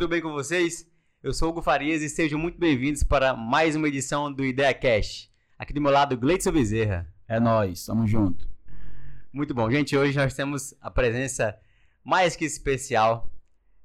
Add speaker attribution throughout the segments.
Speaker 1: tudo bem com vocês? Eu sou o Hugo Farias e sejam muito bem-vindos para mais uma edição do Ideia Cash. Aqui do meu lado, Gleidson Bezerra.
Speaker 2: É nóis, tamo junto.
Speaker 1: Muito bom, gente. Hoje nós temos a presença mais que especial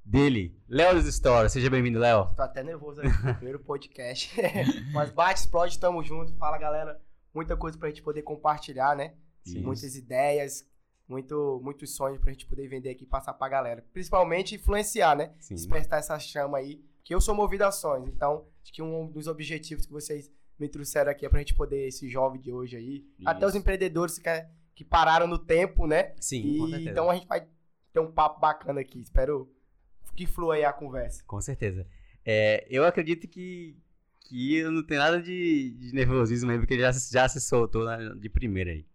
Speaker 1: dele, Léo dos Stories. Seja bem-vindo, Léo.
Speaker 3: Tô até nervoso aqui, primeiro podcast. Mas bate, explode, tamo junto. Fala, galera. Muita coisa pra gente poder compartilhar, né?
Speaker 1: Sim.
Speaker 3: Muitas ideias, muito, muitos sonhos pra gente poder vender aqui e passar pra galera. Principalmente influenciar, né?
Speaker 1: Sim.
Speaker 3: Despertar essa chama aí. Que eu sou movido a sonhos. Então, acho que um dos objetivos que vocês me trouxeram aqui é pra gente poder, esse jovem de hoje aí. Até os
Speaker 1: Isso.
Speaker 3: empreendedores que, que pararam no tempo, né?
Speaker 1: Sim,
Speaker 3: E então a gente vai ter um papo bacana aqui. Espero que flua aí a conversa.
Speaker 1: Com certeza. É, eu acredito que, que eu não tenho nada de, de nervosismo mesmo, porque ele já, se- já se soltou na- de primeira aí.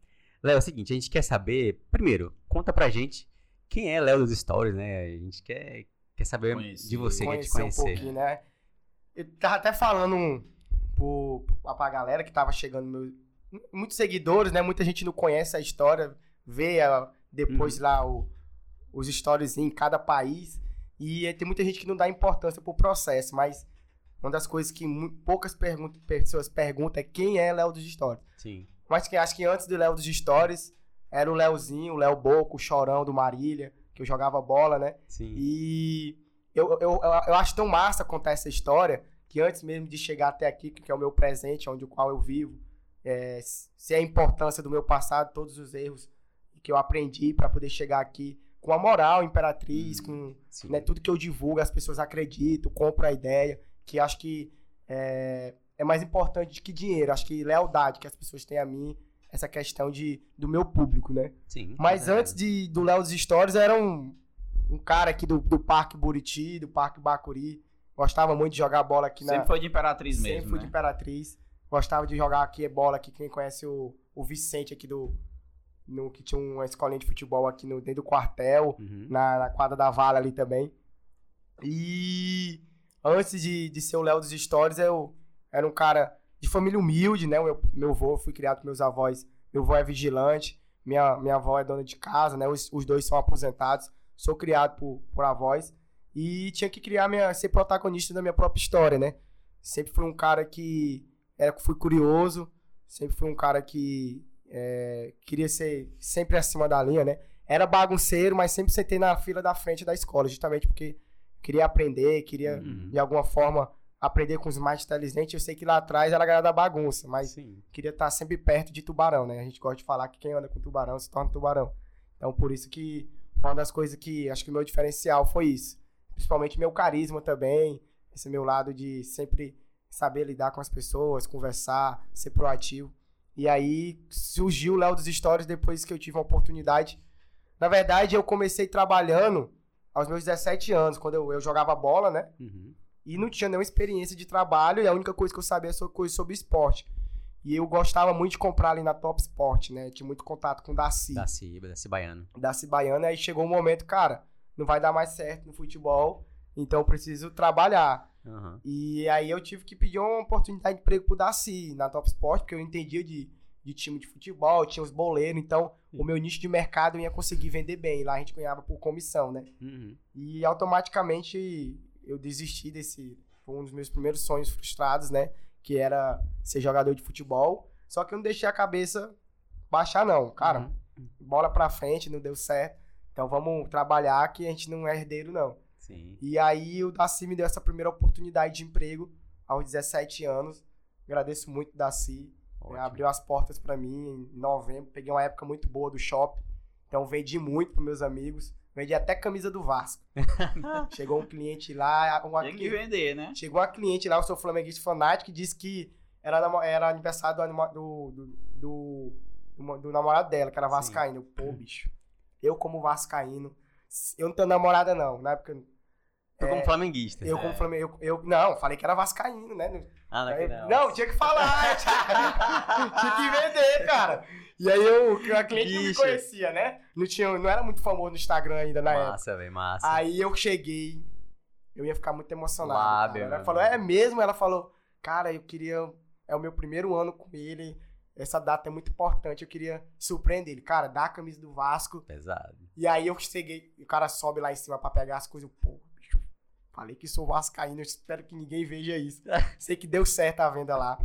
Speaker 1: Léo, é o seguinte, a gente quer saber, primeiro, conta pra gente quem é Léo dos Stories, né? A gente quer, quer saber
Speaker 2: Conhecer.
Speaker 1: de você, quer te
Speaker 3: conhecer um pouquinho, né? Eu tava até falando um, pro, pra galera que tava chegando, meu- muitos seguidores, né? Muita gente não conhece a história, vê a- depois
Speaker 1: Uhum.
Speaker 3: lá o- os stories em cada país. E tem muita gente que não dá importância pro processo, mas uma das coisas que poucas pergun- pessoas perguntam é quem é Léo dos Stories.
Speaker 1: Sim.
Speaker 3: Mas que acho que antes do Léo dos Stories era o Léozinho, o Léo Boco, o Chorão do Marília, que eu jogava bola, né?
Speaker 1: Sim.
Speaker 3: E eu, eu, eu, eu acho tão massa contar essa história que antes mesmo de chegar até aqui, que é o meu presente, onde o qual eu vivo, é, se a importância do meu passado, todos os erros que eu aprendi para poder chegar aqui com a moral imperatriz, com
Speaker 1: Sim.
Speaker 3: né, tudo que eu divulgo, as pessoas acreditam, compram a ideia, que acho que é, é mais importante que dinheiro. Acho que lealdade que as pessoas têm a mim, essa questão de, do meu público, né?
Speaker 1: Sim,
Speaker 3: Mas
Speaker 1: certeza.
Speaker 3: antes de, do Léo dos Stories, era um, um cara aqui do, do Parque Buriti, do Parque Bacuri. Gostava muito de jogar bola aqui na.
Speaker 2: Sempre foi de Imperatriz
Speaker 3: sempre
Speaker 2: mesmo,
Speaker 3: fui
Speaker 2: né?
Speaker 3: de Imperatriz. Gostava de jogar aqui bola aqui. Quem conhece o, o Vicente aqui do. No, que tinha uma escolinha de futebol aqui no, dentro do quartel,
Speaker 1: Uhum.
Speaker 3: na, na quadra da Vale ali também. E antes de, de ser o Léo dos Stories, eu era um cara de família humilde, né? Meu, meu avô, fui criado com meus avós. Meu avô é vigilante, minha, minha avó é dona de casa, né? Os, os dois são aposentados. Sou criado por, por avós. E tinha que criar minha, ser protagonista da minha própria história, né? Sempre fui um cara que era, fui curioso, sempre fui um cara que é, queria ser sempre acima da linha, né? Era bagunceiro, mas sempre sentei na fila da frente da escola, justamente porque queria aprender, queria
Speaker 1: Uhum.
Speaker 3: de alguma forma aprender com os mais inteligentes. Eu sei que lá atrás era a galera da bagunça, mas
Speaker 1: Sim.
Speaker 3: queria estar sempre perto de tubarão, né? A gente gosta de falar que quem anda com tubarão se torna tubarão. Então, por isso que uma das coisas que acho que o meu diferencial foi isso. Principalmente meu carisma também, esse meu lado de sempre saber lidar com as pessoas, conversar, ser proativo. E aí surgiu o Léo dos Stories depois que eu tive a oportunidade. Na verdade, eu comecei trabalhando aos meus 17 anos, quando eu, eu jogava bola, né?
Speaker 1: Uhum.
Speaker 3: E não tinha nenhuma experiência de trabalho e a única coisa que eu sabia era coisa sobre esporte. E eu gostava muito de comprar ali na Top Sport, né? Tinha muito contato com o Daci,
Speaker 1: Da Ciba, da Cibaiano.
Speaker 3: Daci Baiana. Aí chegou um momento, cara, não vai dar mais certo no futebol, então eu preciso trabalhar.
Speaker 1: Aham.
Speaker 3: E aí eu tive que pedir uma oportunidade de emprego pro Daci na Top Sport, porque eu entendia de, de time de futebol, tinha os boleiros, então o meu nicho de mercado eu ia conseguir vender bem. Lá a gente ganhava por comissão, né?
Speaker 1: Uhum.
Speaker 3: E automaticamente eu desisti desse. Foi um dos meus primeiros sonhos frustrados, né? Que era ser jogador de futebol. Só que eu não deixei a cabeça baixar, não. Cara,
Speaker 1: Uhum.
Speaker 3: bola pra frente, não deu certo. Então vamos trabalhar que a gente não é herdeiro, não.
Speaker 1: Sim.
Speaker 3: E aí o Daci me deu essa primeira oportunidade de emprego aos 17 anos. Agradeço muito, Daci.
Speaker 1: Ótimo.
Speaker 3: Abriu as portas pra mim em novembro. Peguei uma época muito boa do shopping. Então vendi muito pros meus amigos. Vendi até camisa do Vasco. Chegou um cliente lá. Uma
Speaker 2: Tem que vender, né?
Speaker 3: chegou uma cliente lá, eu sou flamenguista fanático, que disse que era, era aniversário do, do, do, do, do- do namorado dela, que era
Speaker 1: Sim.
Speaker 3: Vascaíno. Pô, bicho. Eu, como Vascaíno. Eu não tenho namorada, não. Na época.
Speaker 1: Tu
Speaker 3: É,
Speaker 1: como flamenguista.
Speaker 3: Eu, como Flamengo. Eu, eu, não, falei que era Vascaíno, né?
Speaker 1: Ah, não,
Speaker 3: Aí-
Speaker 1: não.
Speaker 3: não, tinha que falar, tinha, tinha que vender, cara. E aí eu, a cliente não me conhecia, né? Não, tinha, não era muito famoso no Instagram ainda na época.
Speaker 1: Massa, velho, massa.
Speaker 3: Aí eu cheguei, eu ia ficar muito emocionado.
Speaker 1: Lábio.
Speaker 3: Ela falou, é mesmo? Ela falou, cara, eu queria. É o meu primeiro ano com ele. Essa data é muito importante. Eu queria surpreender ele. Cara, dá a camisa do Vasco.
Speaker 1: Pesado.
Speaker 3: E aí eu cheguei, o cara sobe lá em cima pra pegar as coisas. Pô, bicho, Falei que sou vascaíno, eu espero que ninguém veja isso. Sei que deu certo a venda lá.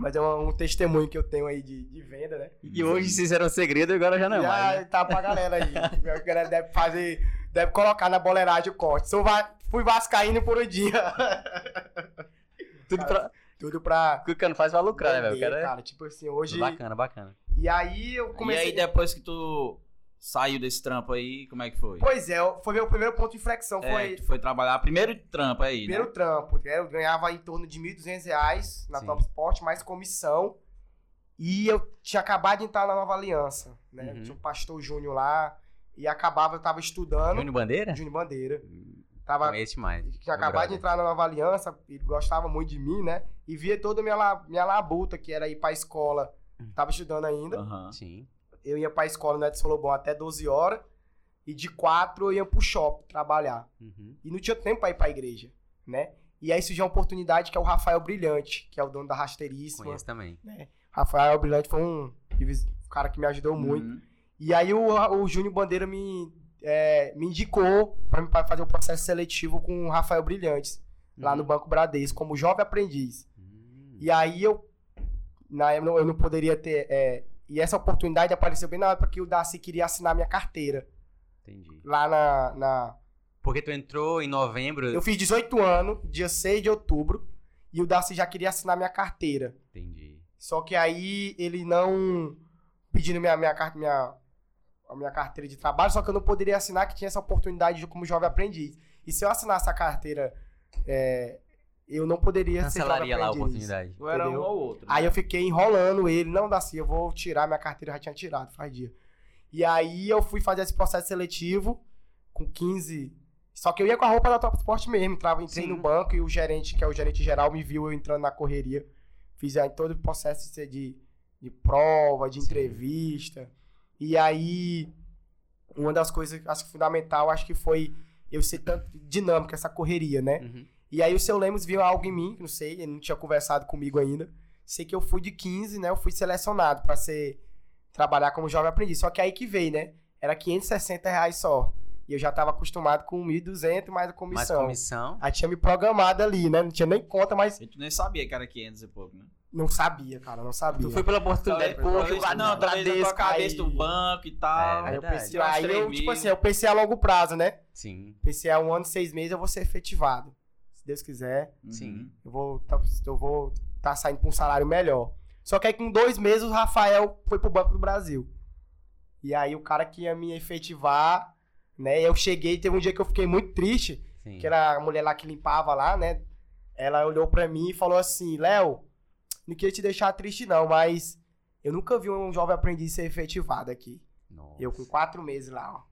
Speaker 3: Mas é um, um testemunho que eu tenho aí de, de venda, né?
Speaker 1: E hoje vocês eram um segredo, agora já não é
Speaker 3: Já
Speaker 1: mais. né?
Speaker 3: tá pra galera aí. A galera deve fazer, deve colocar na boleiragem o corte. Sou va- fui vascaíno por um dia.
Speaker 1: Tudo pra.
Speaker 3: Tudo pra...
Speaker 1: O que o cara faz pra lucrar, né, velho?
Speaker 3: Vender,
Speaker 1: cara é.
Speaker 3: cara. Tipo assim, hoje...
Speaker 1: Bacana, bacana.
Speaker 3: E aí eu
Speaker 2: E
Speaker 3: comecei...
Speaker 2: aí, depois que tu saiu desse trampo aí, como é que foi?
Speaker 3: Pois é, foi meu primeiro ponto de inflexão.
Speaker 2: É,
Speaker 3: Foi
Speaker 2: foi trabalhar primeiro trampo aí,
Speaker 3: primeiro
Speaker 2: né?
Speaker 3: trampo. né? Eu ganhava em torno de 1.200 reais na
Speaker 1: Sim.
Speaker 3: Top Sport, mais comissão. E eu tinha acabado de entrar na Nova Aliança, né?
Speaker 1: Uhum.
Speaker 3: Tinha o Pastor Júnior lá. E acabava, eu tava estudando.
Speaker 1: Júnior Bandeira?
Speaker 3: Júnior Bandeira. Tava,
Speaker 1: Conhece mais.
Speaker 3: tinha acabado de entrar na Nova Aliança, ele gostava muito de mim, né? E via toda a minha, minha labuta, que era ir pra escola.
Speaker 1: Uhum.
Speaker 3: Tava estudando ainda.
Speaker 2: Aham.
Speaker 1: Sim.
Speaker 3: Eu ia pra escola no Edson Lobão até 12 horas. E de 4 eu ia pro shopping trabalhar.
Speaker 1: Uhum.
Speaker 3: E não tinha tempo pra ir pra igreja, né? E aí surgiu uma oportunidade que é o Rafael Brilhante, que é o dono da Rasteiríssima.
Speaker 1: Conheço também.
Speaker 3: Rafael Brilhante foi um, um cara que me ajudou muito.
Speaker 2: Uhum.
Speaker 3: E aí o, o Júnior Bandeira me, é, me indicou pra fazer o processo seletivo com o Rafael Brilhantes, lá no Banco Bradesco, como jovem aprendiz.
Speaker 1: Hum.
Speaker 3: E aí eu, na eu não poderia ter. é, e essa oportunidade apareceu bem na época que o Darcy queria assinar minha carteira.
Speaker 1: Entendi.
Speaker 3: Lá na. na-
Speaker 1: Porque tu entrou em novembro.
Speaker 3: Eu fiz 18 anos, dia 6 de outubro, e o Darcy já queria assinar minha carteira.
Speaker 1: Entendi.
Speaker 3: Só que aí ele não. pedindo minha, minha, minha, a minha carteira de trabalho, só que eu não poderia assinar que tinha essa oportunidade de- como jovem aprendiz. E se eu assinasse a carteira, é, eu não poderia ser
Speaker 1: Cancelaria lá a oportunidade.
Speaker 2: Tu era um ou outro. né?
Speaker 3: Aí eu fiquei enrolando ele, não, Daci, eu vou tirar minha carteira, eu já tinha tirado, faz dia. E aí eu fui fazer esse processo seletivo com 15. Só que eu ia com a roupa da Top Sport mesmo, entrava, entrei
Speaker 1: Sim.
Speaker 3: no banco e o gerente, que é o gerente geral, me viu eu entrando na correria. Fiz aí todo o processo de, de, de prova, de
Speaker 1: Sim.
Speaker 3: entrevista. E aí, uma das coisas, acho que fundamental, acho que foi eu ser tanto dinâmica essa correria, né?
Speaker 1: Uhum.
Speaker 3: E aí o seu Lemos viu algo em mim, que não sei, ele não tinha conversado comigo ainda. Sei que eu fui de 15, né? Eu fui selecionado pra ser trabalhar como jovem aprendiz. Só que aí que veio, né? Era 560 reais só. E eu já tava acostumado com 1.200 mais a
Speaker 1: Mais
Speaker 3: comissão.
Speaker 1: comissão.
Speaker 3: Aí tinha me programado ali, né? Não tinha nem conta, mas
Speaker 2: E tu nem sabia que era 500 e pouco, né?
Speaker 3: não sabia, cara, não sabia.
Speaker 1: Tu foi pela oportunidade.
Speaker 3: Talvez-
Speaker 1: Pô,
Speaker 2: não, tua
Speaker 1: Bradesco.
Speaker 2: cabeça
Speaker 3: aí-
Speaker 2: do banco e tal.
Speaker 1: É,
Speaker 3: Aí eu pensei, aí eu, tipo assim, eu pensei a longo prazo, né?
Speaker 1: Sim.
Speaker 3: Pensei a um ano, seis meses eu vou ser efetivado. Se Deus quiser.
Speaker 1: Sim.
Speaker 3: eu vou tá, eu vou tá saindo com um salário melhor. Só que aí com dois meses o Rafael foi pro Banco do Brasil. E aí o cara que ia me efetivar, né? Eu cheguei, teve um dia que eu fiquei muito triste,
Speaker 1: Sim.
Speaker 3: que era a mulher lá que limpava lá, né? Ela olhou pra mim e falou assim, Léo, não queria te deixar triste não, mas eu nunca vi um jovem aprendiz ser efetivado aqui.
Speaker 1: Nossa.
Speaker 3: Eu com quatro meses lá, ó.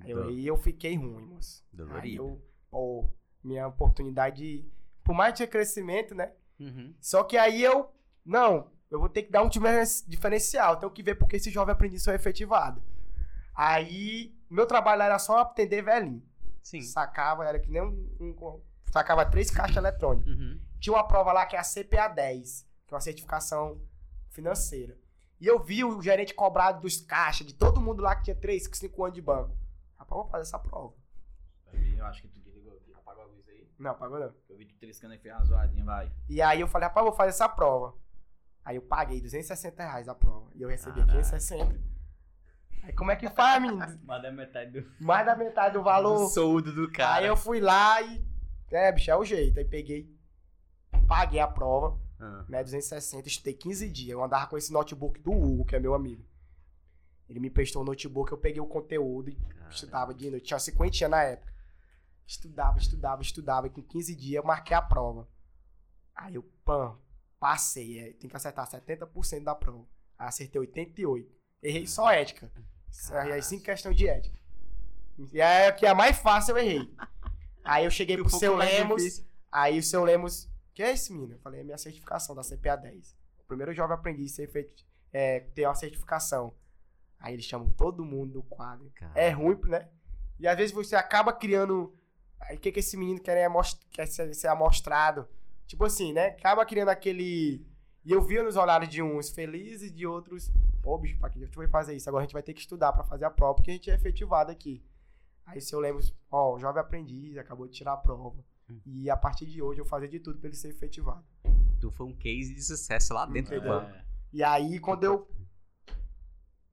Speaker 3: Aí eu, aí eu fiquei ruim, moço. Aí
Speaker 1: Dolorido.
Speaker 3: eu, pô, minha oportunidade de... Por mais que tinha crescimento, né?
Speaker 1: Uhum.
Speaker 3: Só que aí eu, não, eu vou ter que dar um diferen- diferencial. Tenho que ver porque esse jovem aprendiz foi efetivado. Aí, meu trabalho era só atender velhinho.
Speaker 1: Sim.
Speaker 3: Sacava, era que nem um, um- Sacava três caixas eletrônicas.
Speaker 1: Uhum.
Speaker 3: Tinha uma prova lá que é a CPA 10, que é uma certificação financeira. E eu vi o gerente cobrar dos caixas, de todo mundo lá que tinha 3, 5 anos de banco. Rapaz, vou fazer essa prova.
Speaker 2: Eu acho que tu desligou aqui, apagou a luz aí.
Speaker 3: Não, pagou não.
Speaker 2: Eu vi tu triscando e fez uma zoadinha, vai.
Speaker 3: E aí eu falei, rapaz, vou fazer essa prova. Aí eu paguei 260 reais a prova. E eu recebi
Speaker 1: Caralho.
Speaker 3: 560. Aí como é que faz, menino?
Speaker 1: Mais da metade do,
Speaker 3: Mais da metade do valor.
Speaker 1: do soldo do cara.
Speaker 3: Aí eu fui lá e. É, bicho, é o jeito. Aí peguei, paguei a prova,
Speaker 1: Ah.
Speaker 3: né? 260, estudei 15 dias. Eu andava com esse notebook do Hugo, que é meu amigo. Ele me prestou o notebook, eu peguei o conteúdo e
Speaker 1: Cara.
Speaker 3: estudava de noite. Tinha 50 na época. Estudava, estudava, estudava. E com 15 dias eu marquei a prova. Aí eu, pam, passei. É, tem que acertar 70% da prova. Aí acertei 88. Errei só ética. Aí aí cinco questões de ética. E aí que é a mais fácil eu errei. Aí eu cheguei pro seu Lemos.
Speaker 1: difícil.
Speaker 3: Aí o seu Lemos, que é esse menino? Eu falei, é minha certificação da CPA 10. O primeiro jovem aprendiz ser feito, é, ter uma certificação. Aí eles chamam todo mundo do quadro.
Speaker 1: Cara.
Speaker 3: É ruim, né? E às vezes você acaba criando. Aí o que, que esse menino quer, é quer ser, ser amostrado? Tipo assim, né? Acaba criando aquele. E eu via nos olhares de uns felizes e de outros. Pô, bicho, pra que a gente vai fazer isso? Agora a gente vai ter que estudar pra fazer a prova, porque a gente é efetivado aqui. Aí se eu lembro, ó, o jovem aprendiz, acabou de tirar a prova.
Speaker 1: Hum.
Speaker 3: E a partir de hoje eu vou fazer de tudo pra ele ser efetivado.
Speaker 1: Tu foi um case de sucesso lá dentro do
Speaker 3: Entendeu?
Speaker 1: banco.
Speaker 3: E aí quando eu.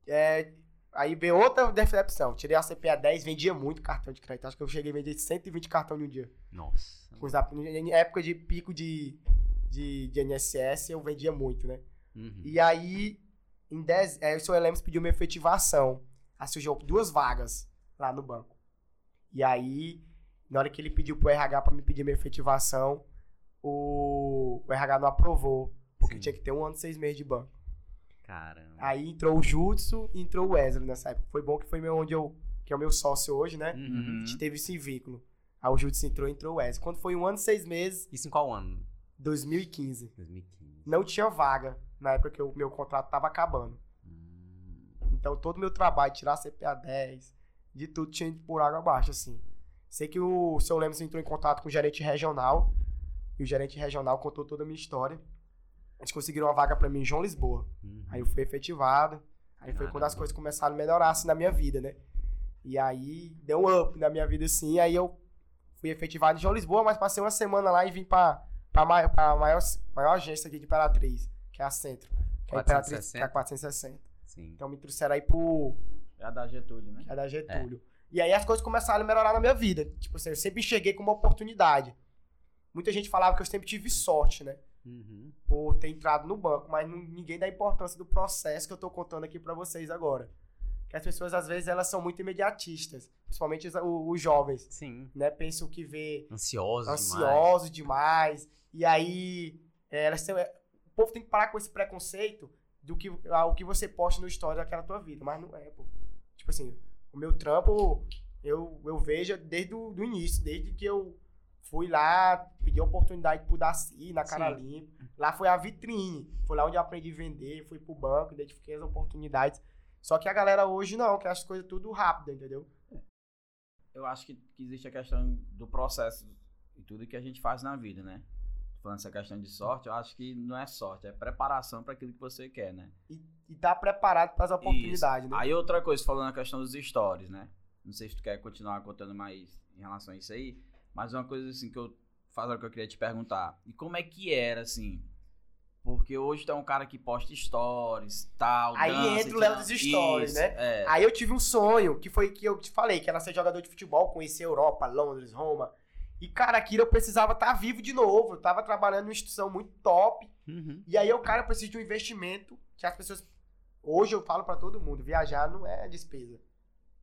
Speaker 3: É, aí veio outra decepção. Tirei a CPA 10, vendia muito cartão de crédito. Acho que eu cheguei a vender 120 cartões em um dia.
Speaker 1: Nossa.
Speaker 3: Em época de pico de, de, de NSS, eu vendia muito, né?
Speaker 1: Uhum.
Speaker 3: E aí, em dez, é, o seu Lemos pediu minha efetivação. Aí surgiu duas vagas lá no banco. E aí, na hora que ele pediu pro RH pra me pedir minha efetivação, o, o RH não aprovou. Porque
Speaker 1: Sim.
Speaker 3: tinha que ter um ano e seis meses de banco.
Speaker 1: Caramba.
Speaker 3: Aí entrou o Jutsu e entrou o Wesley nessa época. Foi bom que foi meu, onde eu. Que é o meu sócio hoje, né?
Speaker 1: Uhum.
Speaker 3: A gente teve esse vínculo. Aí o Jutsu entrou e entrou o Wesley. Quando foi um ano e seis meses,
Speaker 1: Isso em qual ano?
Speaker 3: 2015.
Speaker 1: 2015.
Speaker 3: Não tinha vaga na época que o meu contrato tava acabando.
Speaker 1: Hum.
Speaker 3: Então todo o meu trabalho, tirar a CPA 10, de tudo tinha ido por água abaixo, assim. Sei que o seu Lemos entrou em contato com o gerente regional, e o gerente regional contou toda a minha história. Eles conseguiram uma vaga pra mim em João Lisboa.
Speaker 1: Uhum.
Speaker 3: Aí eu fui efetivado. Aí foi quando as
Speaker 1: Caramba.
Speaker 3: coisas começaram a melhorar assim na minha vida, né? E aí deu um up na minha vida assim. Aí eu fui efetivado em João Lisboa, mas passei uma semana lá e vim pra, pra, mai- pra maior, maior agência aqui de Imperatriz, que é a Centro. Que é a Imperatriz, que é a 460.
Speaker 1: Sim.
Speaker 3: Então me trouxeram aí pro,
Speaker 2: É a da Getúlio, né?
Speaker 3: é da Getúlio. E aí as coisas começaram a melhorar na minha vida. Tipo assim, eu sempre cheguei com uma oportunidade. Muita gente falava que eu sempre tive sorte, né?
Speaker 1: Uhum.
Speaker 3: Por ter entrado no banco, mas não- ninguém dá importância do processo que eu tô contando aqui pra vocês agora. Que as pessoas, às vezes, elas são muito imediatistas. Principalmente os, os jovens,
Speaker 1: Sim.
Speaker 3: né? Pensam que vê
Speaker 1: Ansioso, demais.
Speaker 3: ansiosos demais. E aí, é, elas têm- é, o povo tem que parar com esse preconceito do que o que você posta no story daquela tua vida. Mas não é, pô. Tipo assim, o meu trampo, eu, eu vejo desde o do início, desde que eu fui lá, pedi oportunidade pro Daci, na cara limpa. Lá foi a vitrine. Foi lá onde eu aprendi a vender, fui pro banco, identifiquei as oportunidades. Só que a galera hoje não, quer as coisas tudo rápido, entendeu?
Speaker 2: Eu acho que, que existe a questão do processo e tudo que a gente faz na vida, né? Falando essa questão de sorte, eu acho que não é sorte, é preparação para aquilo que você quer, né?
Speaker 3: E, e tá preparado para as oportunidades, né?
Speaker 2: Aí outra coisa, falando a questão dos stories, né? Não sei se tu quer continuar contando mais em relação a isso aí, mas uma coisa assim que eu faço que eu queria te perguntar. E como é que era, assim? Porque hoje tem um cara que posta stories, tal,
Speaker 3: Aí
Speaker 2: dança,
Speaker 3: entra o Léo dos stories,
Speaker 2: Isso,
Speaker 3: né?
Speaker 2: É.
Speaker 3: Aí eu tive um sonho, que foi que eu te falei, que era ser jogador de futebol, conhecer Europa, Londres, Roma. E, cara, aquilo eu precisava estar vivo de novo. Eu tava trabalhando numa instituição muito top.
Speaker 1: Uhum.
Speaker 3: E aí o cara precisa de um investimento que as pessoas. Hoje eu falo pra todo mundo: viajar não é despesa.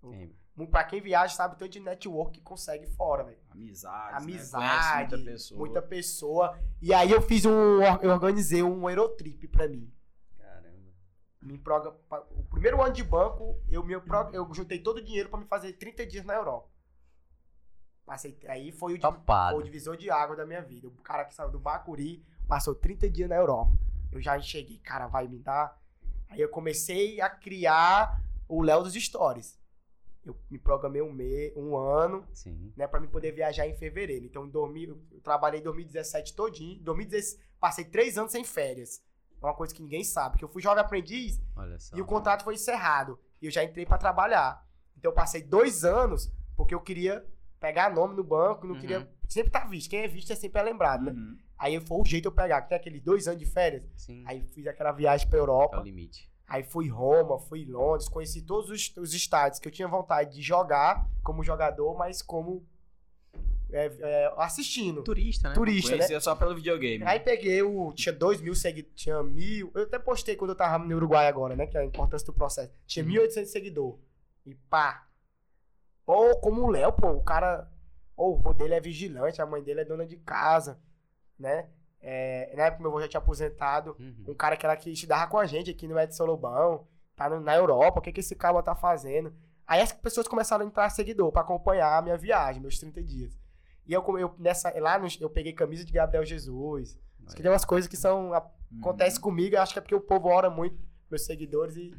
Speaker 1: Sim.
Speaker 3: Pra quem viaja, sabe tanto de network que consegue fora, velho.
Speaker 2: Amizade.
Speaker 3: Amizade,
Speaker 2: Né? Muita pessoa.
Speaker 3: muita pessoa. E aí eu fiz um. Eu organizei um Aerotrip pra mim.
Speaker 1: Caramba.
Speaker 3: Me proga- O primeiro ano de banco, eu, me, eu juntei todo o dinheiro pra me fazer 30 dias na Europa. Passei, aí foi o,
Speaker 1: Topado.
Speaker 3: o divisor de água da minha vida. O cara que saiu do Bacuri passou 30 dias na Europa. Eu já cheguei, cara, vai me dar. Aí eu comecei a criar o Léo dos Stories. Eu me programei um, mês, um ano,
Speaker 1: Sim.
Speaker 3: né, pra me poder viajar em fevereiro. Então, em 2000, eu trabalhei em 2017 todinho. Em 2016, passei três anos sem férias. É uma coisa que ninguém sabe. Que eu fui jovem aprendiz
Speaker 1: só.
Speaker 3: e o contrato foi encerrado. E eu já entrei pra trabalhar. Então eu passei dois anos porque eu queria pegar nome no banco, não
Speaker 1: Uhum.
Speaker 3: queria. Sempre tá visto. Quem é visto é sempre é lembrado, né?
Speaker 2: Uhum.
Speaker 3: Aí foi o jeito de eu pegar. Que tem aqueles dois anos de férias.
Speaker 1: Sim.
Speaker 3: Aí fiz aquela viagem pra
Speaker 1: É o
Speaker 3: Europa.
Speaker 1: limite.
Speaker 3: Aí fui Roma, fui Londres, conheci todos os, os estádios que eu tinha vontade de jogar como jogador, mas como é, é, assistindo.
Speaker 1: Turista, né?
Speaker 3: Turista, né?
Speaker 2: Conhecia só pelo videogame.
Speaker 3: Aí peguei o. Tinha dois mil seguidores. Tinha mil. Eu até postei quando eu tava no Uruguai agora, né? Que é a importância do processo. Tinha 1.800 seguidores. E pá. Pô, como o Léo, pô, o cara. O vô dele é vigilante, a mãe dele é dona de casa, né? É, na época meu avô já tinha aposentado.
Speaker 1: Uhum.
Speaker 3: Um cara que era que estudava com a gente aqui no Edson Lobão. Tá no- na Europa, o que, que esse cara tá fazendo? Aí as pessoas começaram a entrar seguidor pra acompanhar a minha viagem, meus 30 dias. E eu, eu nessa, lá no- eu peguei camisa de Gabriel Jesus. Isso que tem umas coisas que são. a-
Speaker 2: Uhum.
Speaker 3: Acontece comigo, acho que é porque o povo ora muito, meus seguidores, e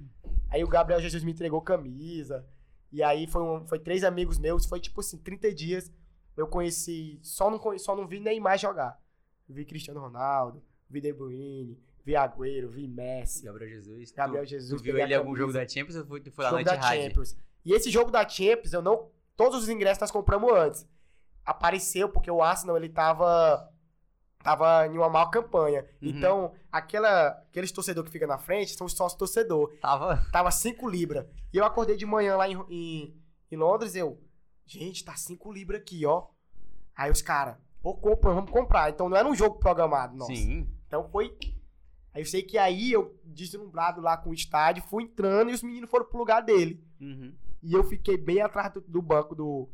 Speaker 3: aí o Gabriel Jesus me entregou camisa. E aí foi, um, foi três amigos meus, foi tipo assim, 30 dias. Eu conheci, só não, só não vi Neymar jogar. Vi Cristiano Ronaldo, vi De Bruyne, vi Agüero, vi Messi,
Speaker 1: Gabriel Jesus. tu-
Speaker 3: Gabriel
Speaker 1: Tu,
Speaker 3: Jesus.
Speaker 1: viu
Speaker 3: peguei
Speaker 1: ele em algum jogo da Champions ou foi, tu foi lá
Speaker 3: jogo
Speaker 1: na
Speaker 3: da? Champions. E esse jogo da Champions, eu não. todos os ingressos nós compramos antes. Apareceu porque o Arsenal, ele tava tava em uma maior campanha.
Speaker 1: Uhum.
Speaker 3: Então, aquela, aqueles torcedor que fica na frente são os sócios torcedor.
Speaker 1: Tava.
Speaker 3: Tava 5 libras. E eu acordei de manhã lá em, em, em Londres, eu, gente, tá 5 libras aqui, ó. Aí os caras, pô, compra, vamos comprar. Então não era um jogo programado, nossa.
Speaker 1: Sim.
Speaker 3: Então foi. Aí eu sei que aí eu deslumbrado lá com o estádio, fui entrando e os meninos foram pro lugar dele.
Speaker 1: Uhum.
Speaker 3: E eu fiquei bem atrás do, do banco do,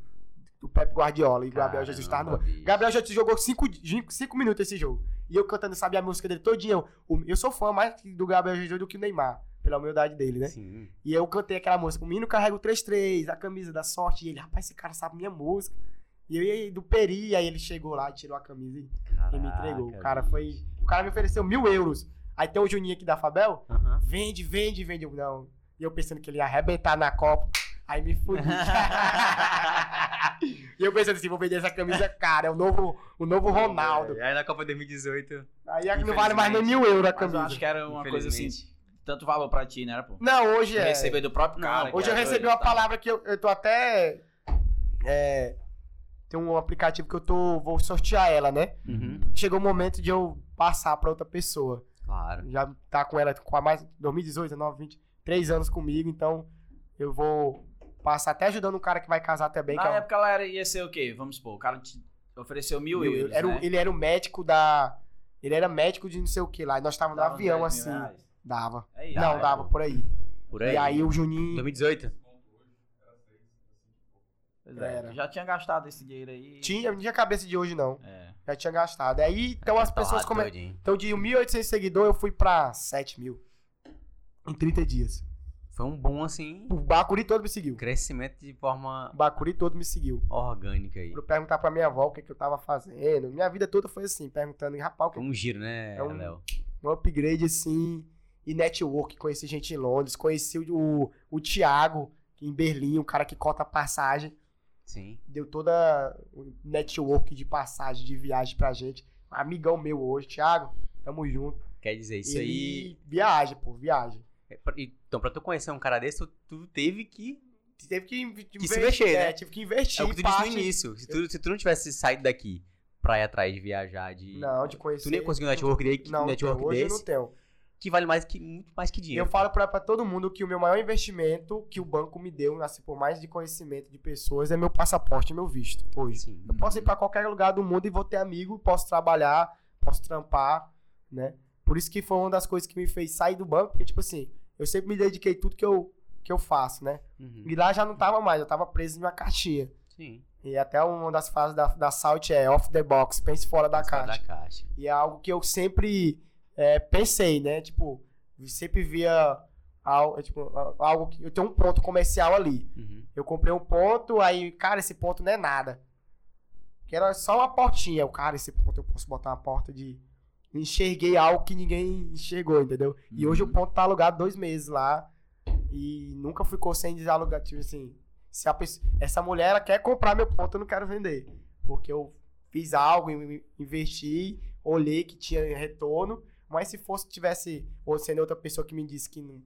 Speaker 3: do Pep Guardiola. E o Gabriel Jesus tava no banco. Gabriel Jesus jogou 5 cinco, cinco minutos esse jogo. E eu cantando, sabia a música dele todinha. Eu, eu sou fã mais do Gabriel Jesus do que o Neymar, pela humildade dele, né?
Speaker 1: Sim.
Speaker 3: E eu cantei aquela música. O menino carrega o 3-3, a camisa da sorte. E ele, rapaz, esse cara sabe minha música. E eu ia do Peri, aí ele chegou lá, tirou a camisa e, e me entregou. O
Speaker 1: Caraca,
Speaker 3: cara foi. O cara me ofereceu mil euros. Aí tem o Juninho aqui da Fabel. Vende, vende, vende. Eu, não. E eu pensando que ele ia arrebentar na Copa. Aí me fudi. e eu pensando assim, vou vender essa camisa cara. É o novo, o novo Ronaldo.
Speaker 1: Aí na Copa 2018.
Speaker 3: Aí aqui não vale mais nem mil euros a
Speaker 2: Mas eu
Speaker 3: camisa.
Speaker 2: acho que era uma coisa assim, tanto valor pra ti, né, pô?
Speaker 3: Não, hoje é.
Speaker 2: Receber do próprio
Speaker 1: Não,
Speaker 2: cara.
Speaker 3: Hoje eu
Speaker 2: é
Speaker 3: recebi
Speaker 2: doido,
Speaker 3: uma
Speaker 2: tá?
Speaker 3: palavra que eu, eu tô até. É, tem um aplicativo que eu tô. Vou sortear ela, né?
Speaker 1: Uhum.
Speaker 3: Chegou o momento de eu passar pra outra pessoa.
Speaker 1: Claro.
Speaker 3: Já tá com ela com a mais 2018, 19, 20, 3 anos comigo, então eu vou passar até ajudando um cara que vai casar também.
Speaker 2: Na
Speaker 3: que é um-
Speaker 2: época ela era, ia ser o quê? Vamos supor, o cara te ofereceu mil,
Speaker 3: mil
Speaker 2: euros,
Speaker 3: era o-
Speaker 2: né?
Speaker 3: Ele era o médico da. Ele era médico de não sei o que lá. E nós estávamos no
Speaker 2: Dava
Speaker 3: avião
Speaker 2: 10 mil
Speaker 3: assim.
Speaker 2: reais.
Speaker 3: Dava.
Speaker 2: Aí,
Speaker 3: não,
Speaker 2: ah,
Speaker 3: dava
Speaker 2: pô.
Speaker 3: por aí.
Speaker 1: Por aí.
Speaker 3: E aí o Juninho.
Speaker 1: 2018.
Speaker 2: É, já tinha gastado esse dinheiro aí.
Speaker 3: Tinha, não tinha cabeça de hoje, não.
Speaker 2: É.
Speaker 3: Já tinha gastado. Aí, então as
Speaker 1: Tá
Speaker 3: pessoas
Speaker 1: lá
Speaker 3: come...
Speaker 1: doidinho.
Speaker 3: Então, de 1.800 seguidores, eu fui pra 7 mil. Em 30 dias.
Speaker 1: Foi um bom, assim,
Speaker 3: O Bacuri todo me seguiu.
Speaker 1: crescimento de forma
Speaker 3: O Bacuri todo me seguiu.
Speaker 1: orgânica aí.
Speaker 3: Pra eu perguntar pra minha avó o que, que eu tava fazendo. Minha vida toda foi assim, perguntando, rapaz, o que
Speaker 1: Foi um giro, né,
Speaker 3: É um-
Speaker 1: Léo?
Speaker 3: um upgrade assim. E network, conheci gente em Londres, conheci o, o, o Thiago, em Berlim, um cara que cota passagem.
Speaker 1: Sim.
Speaker 3: Deu toda o network de passagem, de viagem pra gente. Amigão meu hoje, Thiago, tamo junto.
Speaker 1: Quer dizer, isso aí.
Speaker 3: Ele Viagem, pô, viagem.
Speaker 1: é Então, pra tu conhecer um cara desse, tu, tu teve que.
Speaker 3: Teve que, inv-
Speaker 1: Que se mexer,
Speaker 3: é,
Speaker 1: né?
Speaker 3: tive que investir.
Speaker 1: É o que tu disse
Speaker 3: parte-
Speaker 1: no início. Se tu, se tu não tivesse saído daqui pra ir atrás de viajar, de.
Speaker 3: Não, de conhecer.
Speaker 1: Tu nem conseguiu um network, de,
Speaker 3: Não,
Speaker 1: network
Speaker 3: hoje eu
Speaker 1: desse,
Speaker 3: não tenho.
Speaker 1: Que vale mais que, muito mais que dinheiro.
Speaker 3: Eu falo pra, pra todo mundo que o meu maior investimento que o banco me deu, assim, por mais de conhecimento de pessoas, é meu passaporte e meu visto, hoje.
Speaker 1: Sim.
Speaker 3: Eu posso ir pra qualquer lugar do mundo e vou ter amigo, posso trabalhar, posso trampar, né? Por isso que foi uma das coisas que me fez sair do banco, porque, tipo assim, eu sempre me dediquei tudo que eu, que eu faço, né?
Speaker 1: Uhum.
Speaker 3: E lá já não tava mais, eu tava preso em uma caixinha.
Speaker 1: Sim.
Speaker 3: E até uma das frases da, da Salt é off the box, pense fora da
Speaker 1: Fora
Speaker 3: caixa.
Speaker 1: Da caixa.
Speaker 3: E é algo que eu sempre é, pensei, né? Tipo, sempre via algo, tipo, algo que. Eu tenho um ponto comercial ali.
Speaker 1: Uhum.
Speaker 3: Eu comprei um ponto, aí, cara, esse ponto não é nada. Que era só uma portinha. O cara, esse ponto eu posso botar uma porta de. Enxerguei algo que ninguém enxergou, entendeu? E hoje o
Speaker 2: Uhum.
Speaker 3: ponto tá alugado dois meses lá. E nunca ficou sem desalugar. Tipo assim, se a pessoa- essa mulher ela quer comprar meu ponto, eu não quero vender. Porque eu fiz algo, in- investi, olhei que tinha retorno. Mas se fosse, tivesse, ou sendo outra pessoa que me disse que não,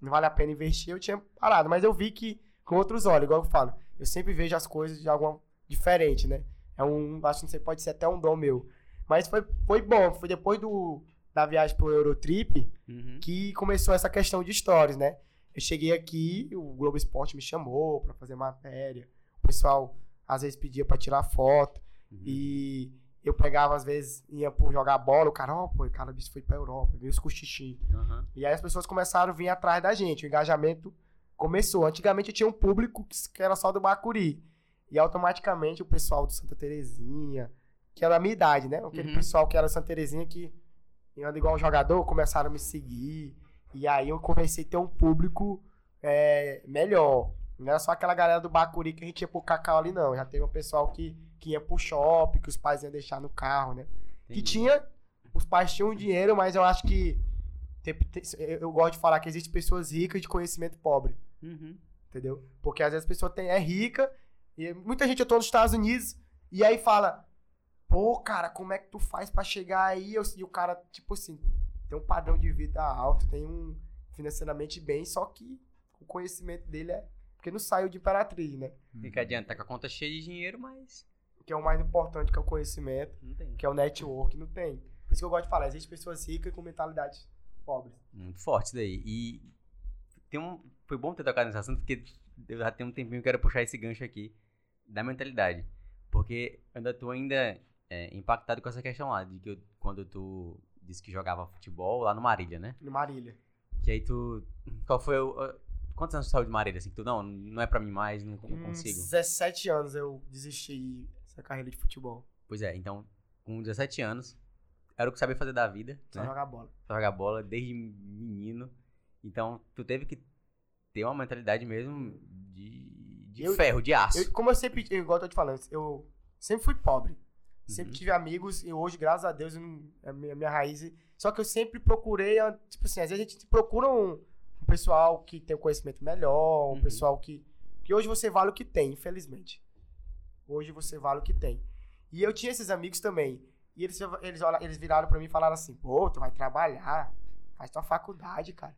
Speaker 3: não vale a pena investir, eu tinha parado. Mas eu vi que com outros olhos, igual eu falo. Eu sempre vejo as coisas de alguma diferente, né? É um, acho que pode ser até um dom meu. Mas foi, foi bom, foi depois do, da viagem pro Eurotrip
Speaker 1: Uhum.
Speaker 3: que começou essa questão de stories, né? Eu cheguei aqui, o Globo Esporte me chamou pra fazer matéria. O pessoal às vezes pedia pra tirar foto
Speaker 1: Uhum.
Speaker 3: e eu pegava às vezes ia por jogar bola, o cara, ó, pô, o cara bicho foi pra Europa, viu os cochichinhos.
Speaker 1: Aham.
Speaker 3: E aí as pessoas começaram a vir atrás da gente, o engajamento começou. Antigamente eu tinha um público que era só do Bacuri. E automaticamente o pessoal do Santa Terezinha, que era da minha idade, né? Aquele
Speaker 1: Uhum.
Speaker 3: pessoal que era Santa Terezinha que anda igual um jogador, começaram a me seguir. E aí eu comecei a ter um público é, melhor. Não era só aquela galera do Bacuri que a gente ia pro cacau ali, não. Já teve um pessoal que, que ia pro shopping, que os pais iam deixar no carro, né? Que
Speaker 1: Entendi.
Speaker 3: tinha. Os pais tinham dinheiro, mas eu acho que. eu gosto de falar que existem pessoas ricas de conhecimento pobre.
Speaker 1: Uhum.
Speaker 3: Entendeu? Porque às vezes a pessoa tem, é rica, e muita gente eu tô nos Estados Unidos, e aí fala, pô, cara, como é que tu faz pra chegar aí? E o cara, tipo assim, tem um padrão de vida alto, tem um financeiramente bem, só que o conhecimento dele é Porque não saiu de Imperatriz, né?
Speaker 1: E que adianta, tá com a conta cheia de dinheiro, mas
Speaker 3: Que é o mais importante, que é o conhecimento, que é o network, não tem. Por isso que eu gosto de falar, existem pessoas ricas com mentalidades pobres.
Speaker 1: Muito forte isso daí. E tem um, foi bom ter tocado nesse assunto, porque eu já tenho um tempinho que eu quero puxar esse gancho aqui da mentalidade. Porque eu ainda tô ainda é, impactado com essa questão lá, de que eu- quando tu disse que jogava futebol lá no Marília, né?
Speaker 3: No Marília.
Speaker 1: Que aí tu. Qual foi o. Quantos anos tu saiu de Marília? Assim, que tu, não, não é pra mim mais, não, não
Speaker 3: Com
Speaker 1: consigo.
Speaker 3: 17 anos eu desisti dessa carreira de futebol.
Speaker 1: Pois é, então, com 17 anos, era o que sabia fazer da vida,
Speaker 3: Só
Speaker 1: né?
Speaker 3: jogar bola.
Speaker 1: jogar bola desde menino. Então, tu teve que ter uma mentalidade mesmo de, de
Speaker 3: Eu-
Speaker 1: ferro, de aço.
Speaker 3: Eu- como eu sempre, igual eu tô te falando, eu sempre fui pobre. Sempre
Speaker 1: Uhum.
Speaker 3: tive amigos e hoje, graças a Deus, é a minha, a minha raiz. Só que eu sempre procurei, tipo assim, às vezes a gente procura um, um pessoal que tem um conhecimento melhor, um
Speaker 1: Uhum.
Speaker 3: pessoal que. Que hoje você vale o que tem, infelizmente. Hoje você vale o que tem. E eu tinha esses amigos também. E eles, eles, eles viraram pra mim e falaram assim: pô, tu vai trabalhar, faz tua faculdade, cara.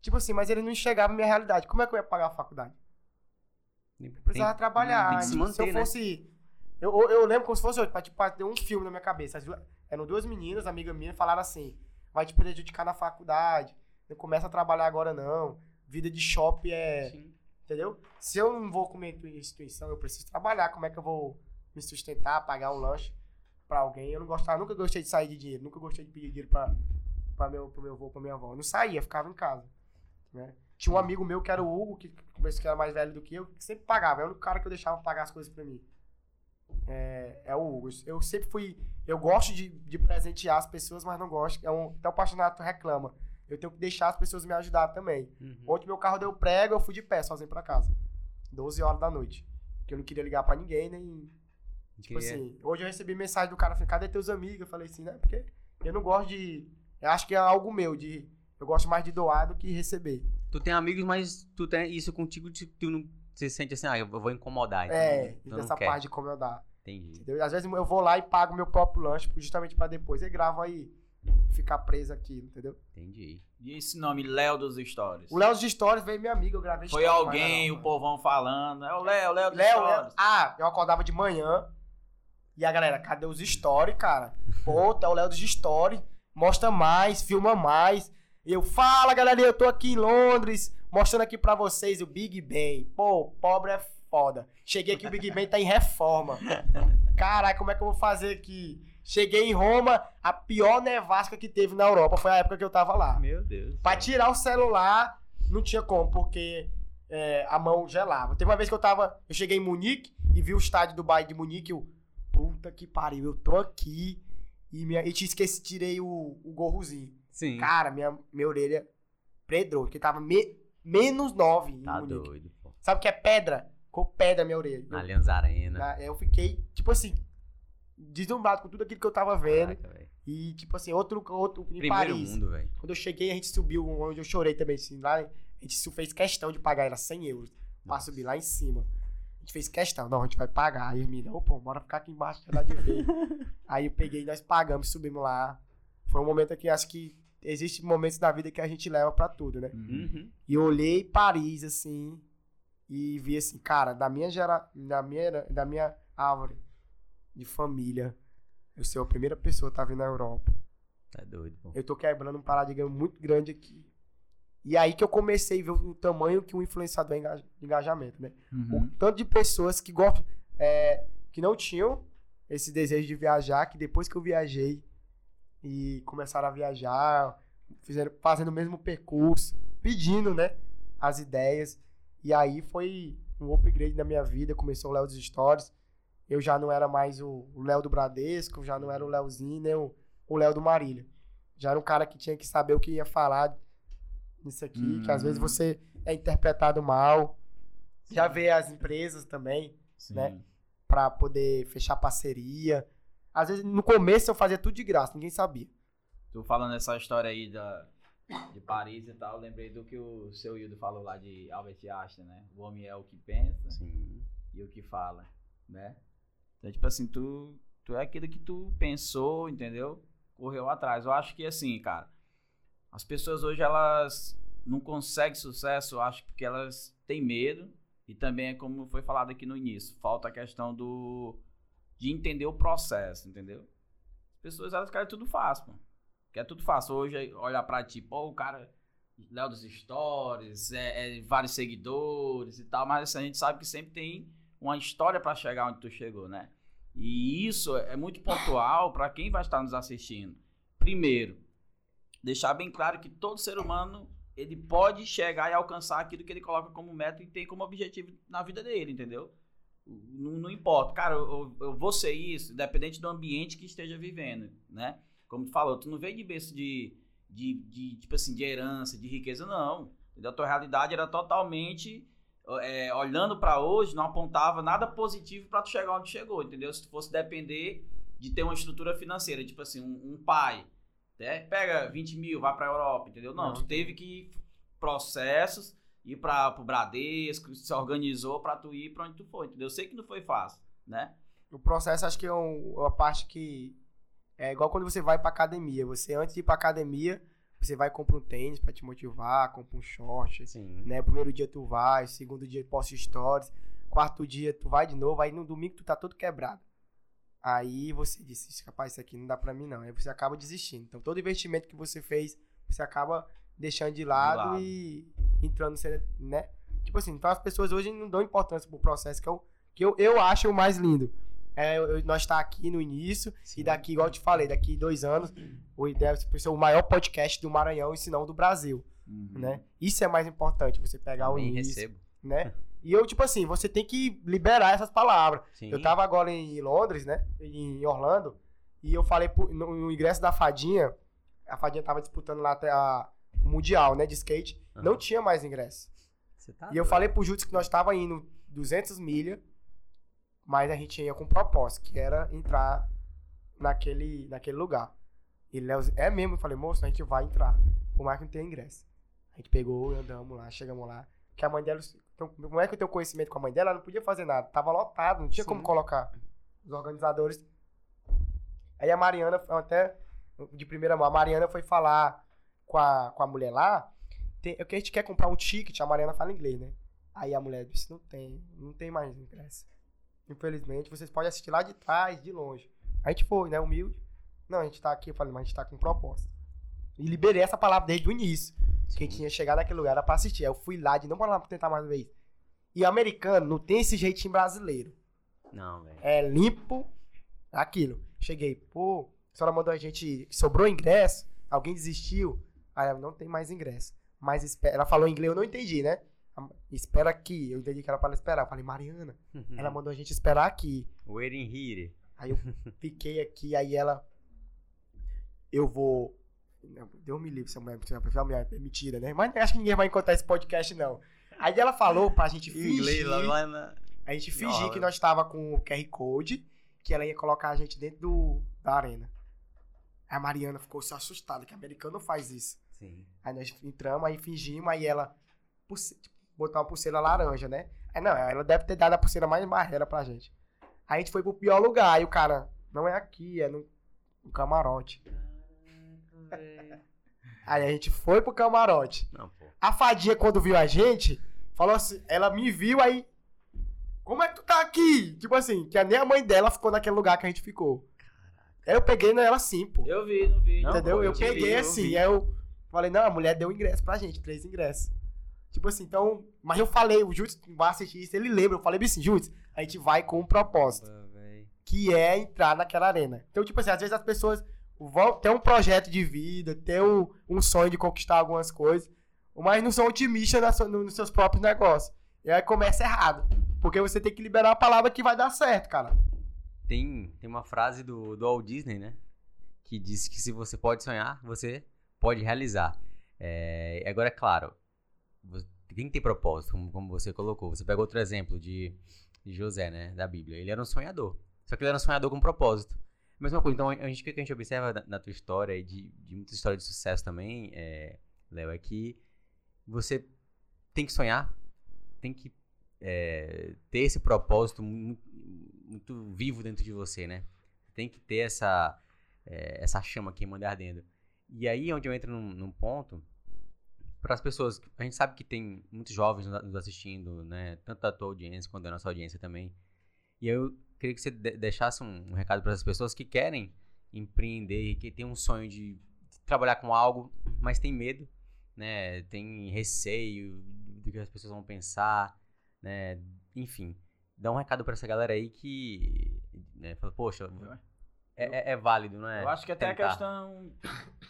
Speaker 3: Tipo assim, mas eles não enxergavam a minha realidade. Como é que eu ia pagar a faculdade?
Speaker 1: Tem-
Speaker 3: Precisava trabalhar.
Speaker 1: tem se
Speaker 3: Tipo, se
Speaker 1: manter,
Speaker 3: eu
Speaker 1: né?
Speaker 3: fosse. Eu, eu, eu lembro como se fosse hoje, tipo, ter um filme na minha cabeça. As duas- eram duas meninas, amiga minha, falaram assim: vai te prejudicar na faculdade. Não começa a trabalhar agora, não. Vida de shopping é.
Speaker 1: Sim.
Speaker 3: Entendeu? Se eu não vou comer em instituição, eu preciso trabalhar. Como é que eu vou me sustentar, pagar um lanche pra alguém? Eu não gostava, nunca gostei de sair de dinheiro, nunca gostei de pedir dinheiro pra, pra meu, pro meu avô, pra minha avó. Eu não saía, ficava em casa. Né? Tinha um amigo meu que era o Hugo, que começou que era mais velho do que eu, que sempre pagava. É o único cara que eu deixava pagar as coisas pra mim. É, é o Hugo. Eu sempre fui. Eu gosto de, de presentear as pessoas, mas não gosto. É um, até o Pastonato reclama. Eu tenho que deixar as pessoas me ajudar também.
Speaker 1: Uhum.
Speaker 3: Ontem meu carro deu prego, eu fui de pé sozinho pra casa. 12 horas da noite. Porque eu não queria ligar pra ninguém, nem. Tipo
Speaker 1: Queria-
Speaker 3: assim, hoje eu recebi mensagem do cara, falei, cadê teus amigos? Eu falei assim, né? Porque eu não gosto de. Eu acho que é algo meu, de. Eu gosto mais de doar do que receber.
Speaker 1: Tu tem amigos, mas tu tem isso contigo, tu não se sente assim, ah, eu vou incomodar. Então,
Speaker 3: é, dessa
Speaker 1: quer.
Speaker 3: parte de como eu dar.
Speaker 1: Entendi.
Speaker 3: Entendeu? Às vezes eu vou lá e pago meu próprio lanche, justamente pra depois. E gravo aí, ficar preso aqui, entendeu?
Speaker 1: Entendi.
Speaker 2: E esse nome, Léo dos Stories?
Speaker 3: O Léo de Stories veio minha amiga, eu gravei
Speaker 2: Foi
Speaker 3: stories,
Speaker 2: alguém,
Speaker 3: não,
Speaker 2: o povão falando. É o Léo, Léo dos
Speaker 3: Léo, Léo.
Speaker 2: Stories.
Speaker 3: Ah, eu acordava de manhã. E a galera, cadê os stories, cara? Pô, tá o Léo dos stories. Mostra mais, filma mais. Eu, fala, galera, eu tô aqui em Londres, mostrando aqui pra vocês o Big Ben. Pô, pobre é foda. Cheguei aqui, o Big Ben tá em reforma. Caralho, como é que eu vou fazer aqui? Cheguei em Roma, a pior nevasca que teve na Europa. Foi a época que eu tava lá.
Speaker 1: Meu Deus.
Speaker 3: Pra tirar o celular, não tinha como, porque é, a mão gelava. Teve uma vez que eu tava. Eu cheguei em Munique e vi o estádio do Bayern de Munique. Eu, puta que pariu, eu tô aqui. E, minha, e te esqueci, tirei o, o gorrozinho.
Speaker 1: Sim.
Speaker 3: Cara, minha, minha orelha predrou, porque tava me- menos 9 em
Speaker 1: tá doido, pô.
Speaker 3: Sabe o que é pedra? Ficou pedra minha orelha.
Speaker 1: Na
Speaker 3: Eu,
Speaker 1: Allianz Arena.
Speaker 3: na- eu fiquei, tipo assim, deslumbrado com tudo aquilo que eu tava vendo.
Speaker 1: Caraca.
Speaker 3: E, tipo assim, outro, outro em
Speaker 1: Primeiro
Speaker 3: Paris.
Speaker 1: mundo.
Speaker 3: Quando eu cheguei, a gente subiu, onde eu chorei também, assim, lá, a gente fez questão de pagar, era 100 euros, pra
Speaker 1: Nossa.
Speaker 3: subir lá em cima. A gente fez questão, não, a gente vai pagar. Aí os meninos, ô, pô, bora ficar aqui embaixo, que dá de ver. Aí eu peguei, nós pagamos, subimos lá. Foi um momento que acho que existe momentos da vida que a gente leva pra tudo, né?
Speaker 1: Uhum.
Speaker 3: E eu olhei Paris, assim, e vi assim, cara, da minha gera, da minha, da minha árvore de família, eu sou a primeira pessoa que tá vindo na Europa.
Speaker 1: Tá doido, pô.
Speaker 3: Eu tô quebrando um paradigma muito grande aqui. E aí que eu comecei a ver o tamanho que um influenciador é de engajamento, né?
Speaker 2: Uhum.
Speaker 3: O tanto de pessoas que gostam, é, que não tinham esse desejo de viajar, que depois que eu viajei e começaram a viajar, fizeram, fazendo o mesmo percurso, pedindo, né, as ideias. E aí foi um upgrade na minha vida, começou o Léo dos Stories. Eu já não era mais o Léo do Bradesco, já não era o Léozinho, nem o, Léo do Marília. Já era um cara que tinha que saber o que ia falar nisso aqui, que às vezes
Speaker 2: Hum.
Speaker 3: você é interpretado mal. Já vê as empresas também,
Speaker 2: Sim.
Speaker 3: né? pra poder fechar parceria. Às vezes, no começo, eu fazia tudo de graça, ninguém sabia.
Speaker 2: Tu falando essa história aí da, de Paris e tal, eu lembrei do que o seu Hildo falou lá de Albert Einstein, né? O homem é o que pensa
Speaker 1: Sim.
Speaker 2: e o que fala, né? Então, tipo assim, tu, tu é aquilo que tu pensou, entendeu? Correu atrás. Eu acho que assim, cara, as pessoas hoje elas não conseguem sucesso, eu acho, porque elas têm medo E também é como foi falado aqui no início, falta a questão do de entender o processo, entendeu? As pessoas elas querem tudo fácil, mano. Quer tudo fácil. Hoje olhar pra ti, pô, o cara Léo dos Stories, é, é, vários seguidores e tal, mas a gente sabe que sempre tem uma história para chegar onde tu chegou, né? E isso é muito pontual para quem vai estar nos assistindo. Primeiro, deixar bem claro que todo ser humano ele pode chegar e alcançar aquilo que ele coloca como meta e tem como objetivo na vida dele, entendeu? Não, não importa, cara, eu, eu, vou ser isso, independente do ambiente que esteja vivendo, né? Como tu falou, tu não veio de berço de, de, de tipo assim, de herança, de riqueza, não. A tua realidade era totalmente é, olhando para hoje, não apontava nada positivo para tu chegar onde chegou, entendeu? Se tu fosse depender de ter uma estrutura financeira, tipo assim, um, um pai, né? pega 20 mil, vai para Europa, entendeu? Não, não, tu teve que processos ir para o Bradesco, se organizou para tu ir para onde tu foi, entendeu? Eu sei que não foi fácil, né?
Speaker 3: O processo acho que é um, uma parte que é igual quando você vai para academia. Você antes de ir para academia, você vai comprar um tênis para te motivar, compra um short, Sim. né? Primeiro dia tu vai, segundo dia posta stories, quarto dia tu vai de novo, aí no domingo tu tá todo quebrado. Aí você disse, capaz, isso aqui não dá para mim não. Aí você acaba desistindo. Então todo investimento que você fez, você acaba deixando de lado, de lado. e entrando, né? Tipo assim, então as pessoas hoje não dão importância pro processo que eu, que eu, eu acho o mais lindo. É, eu, nós está aqui no início, Sim. e daqui, igual eu te falei, daqui dois anos, o é ser o maior podcast do Maranhão e se não do Brasil. Uhum. Né? Isso é mais importante, você pegar Também o início. Recebo. Né? E eu, tipo assim, você tem que liberar essas palavras. Sim. Eu tava agora em Londres, né? Em Orlando, e eu falei pro, no, no, ingresso da Fadinha, a Fadinha tava disputando lá até a, o Mundial, né? De skate. Uhum. Não tinha mais ingresso. Tá e doido. eu falei pro Jutsu que nós tava indo 200 milhas mas a gente ia com propósito, que era entrar naquele, naquele lugar. E Léo, é mesmo, eu falei, moço, a gente vai entrar, por mais que não tenha ingresso. A gente pegou, andamos lá, chegamos lá. Que a mãe dela, então, como é que eu tenho conhecimento com a mãe dela, ela não podia fazer nada, tava lotado, não tinha Sim. como colocar. Os organizadores. Aí a Mariana, até de primeira mão, a Mariana foi falar com a, com a mulher lá, tem, é que a gente quer comprar um ticket, a Mariana fala inglês, né? Aí a mulher disse, não tem, não tem mais ingresso. Infelizmente, vocês podem assistir lá de trás, de longe. A gente foi, né? Humilde. Não, a gente tá aqui, eu falei, mas a gente tá com proposta. E liberei essa palavra desde o início. Sim. Quem tinha chegado naquele lugar era pra assistir. Aí eu fui lá de não pra tentar mais uma vez. E americano não tem esse jeitinho brasileiro.
Speaker 1: Não, velho.
Speaker 3: É limpo, aquilo. Cheguei, pô, a senhora mandou a gente. Sobrou ingresso, alguém desistiu. Aí ela não tem mais ingresso. Mas ela falou em inglês, eu não entendi, né? Espera aqui. Eu entendi que era para esperar. Eu falei, Mariana, uhum. ela mandou a gente esperar aqui.
Speaker 1: Waiting here.
Speaker 3: Aí eu fiquei aqui, aí ela. Eu vou. Deus me livre, essa mulher, é mentira, né? Mas acho que ninguém vai encontrar esse podcast, não. Aí ela falou pra gente fingir. A gente fingir que nós tava com o QR Code, que ela ia colocar a gente dentro do, da arena. Aí a Mariana ficou se assustada, que americano faz isso. Sim. Aí nós entramos, aí fingimos, aí ela. Tipo, botar uma pulseira laranja, né? Aí não, ela deve ter dado a pulseira mais marrela pra gente. Aí a gente foi pro pior lugar, aí o cara, não é aqui, é no, no camarote. aí a gente foi pro camarote. Não, a fadinha, quando viu a gente, falou assim, ela me viu aí. Como é que tu tá aqui? Tipo assim, que nem a mãe dela ficou naquele lugar que a gente ficou. Aí eu peguei nela assim, pô.
Speaker 2: Eu vi, não vi.
Speaker 3: Entendeu? Não, pô, eu, eu peguei vi, assim, eu aí eu falei, não, a mulher deu ingresso pra gente, três ingressos. Tipo assim, então. Mas eu falei, o Jutsu vai assistir isso, ele lembra. Eu falei assim, Jutsu, a gente vai com um propósito. que é entrar naquela arena. Então, tipo assim, às vezes as pessoas vão ter um projeto de vida, ter um, um sonho de conquistar algumas coisas, mas não são otimistas na, no, nos seus próprios negócios. E aí começa errado. Porque você tem que liberar a palavra que vai dar certo, cara.
Speaker 1: Tem, tem uma frase do, do Walt Disney, né? Que diz que se você pode sonhar, você pode realizar. É, agora, é claro, tem que ter propósito, como, como você colocou. Você pegou outro exemplo de, de, José, né, da Bíblia. Ele era um sonhador. Só que ele era um sonhador com propósito. Mesma coisa, então, a gente, o que a gente observa na, na tua história e de, de muitas histórias de sucesso também, é, Léo, é que você tem que sonhar, tem que é, ter esse propósito muito, muito, vivo dentro de você, né? Tem que ter essa, é, essa chama queimando ardendo. E aí é onde eu entro num, num ponto para as pessoas, a gente sabe que tem muitos jovens nos assistindo, né? Tanto da tua audiência quanto da nossa audiência também. E eu queria que você deixasse um, um recado para as pessoas que querem empreender, que tem um sonho de, de trabalhar com algo, mas tem medo, né? Tem receio do que as pessoas vão pensar, né? Enfim, dá um recado para essa galera aí que né, fala, poxa, é, é, é, válido, não é?
Speaker 2: Eu acho que até Tentar. a questão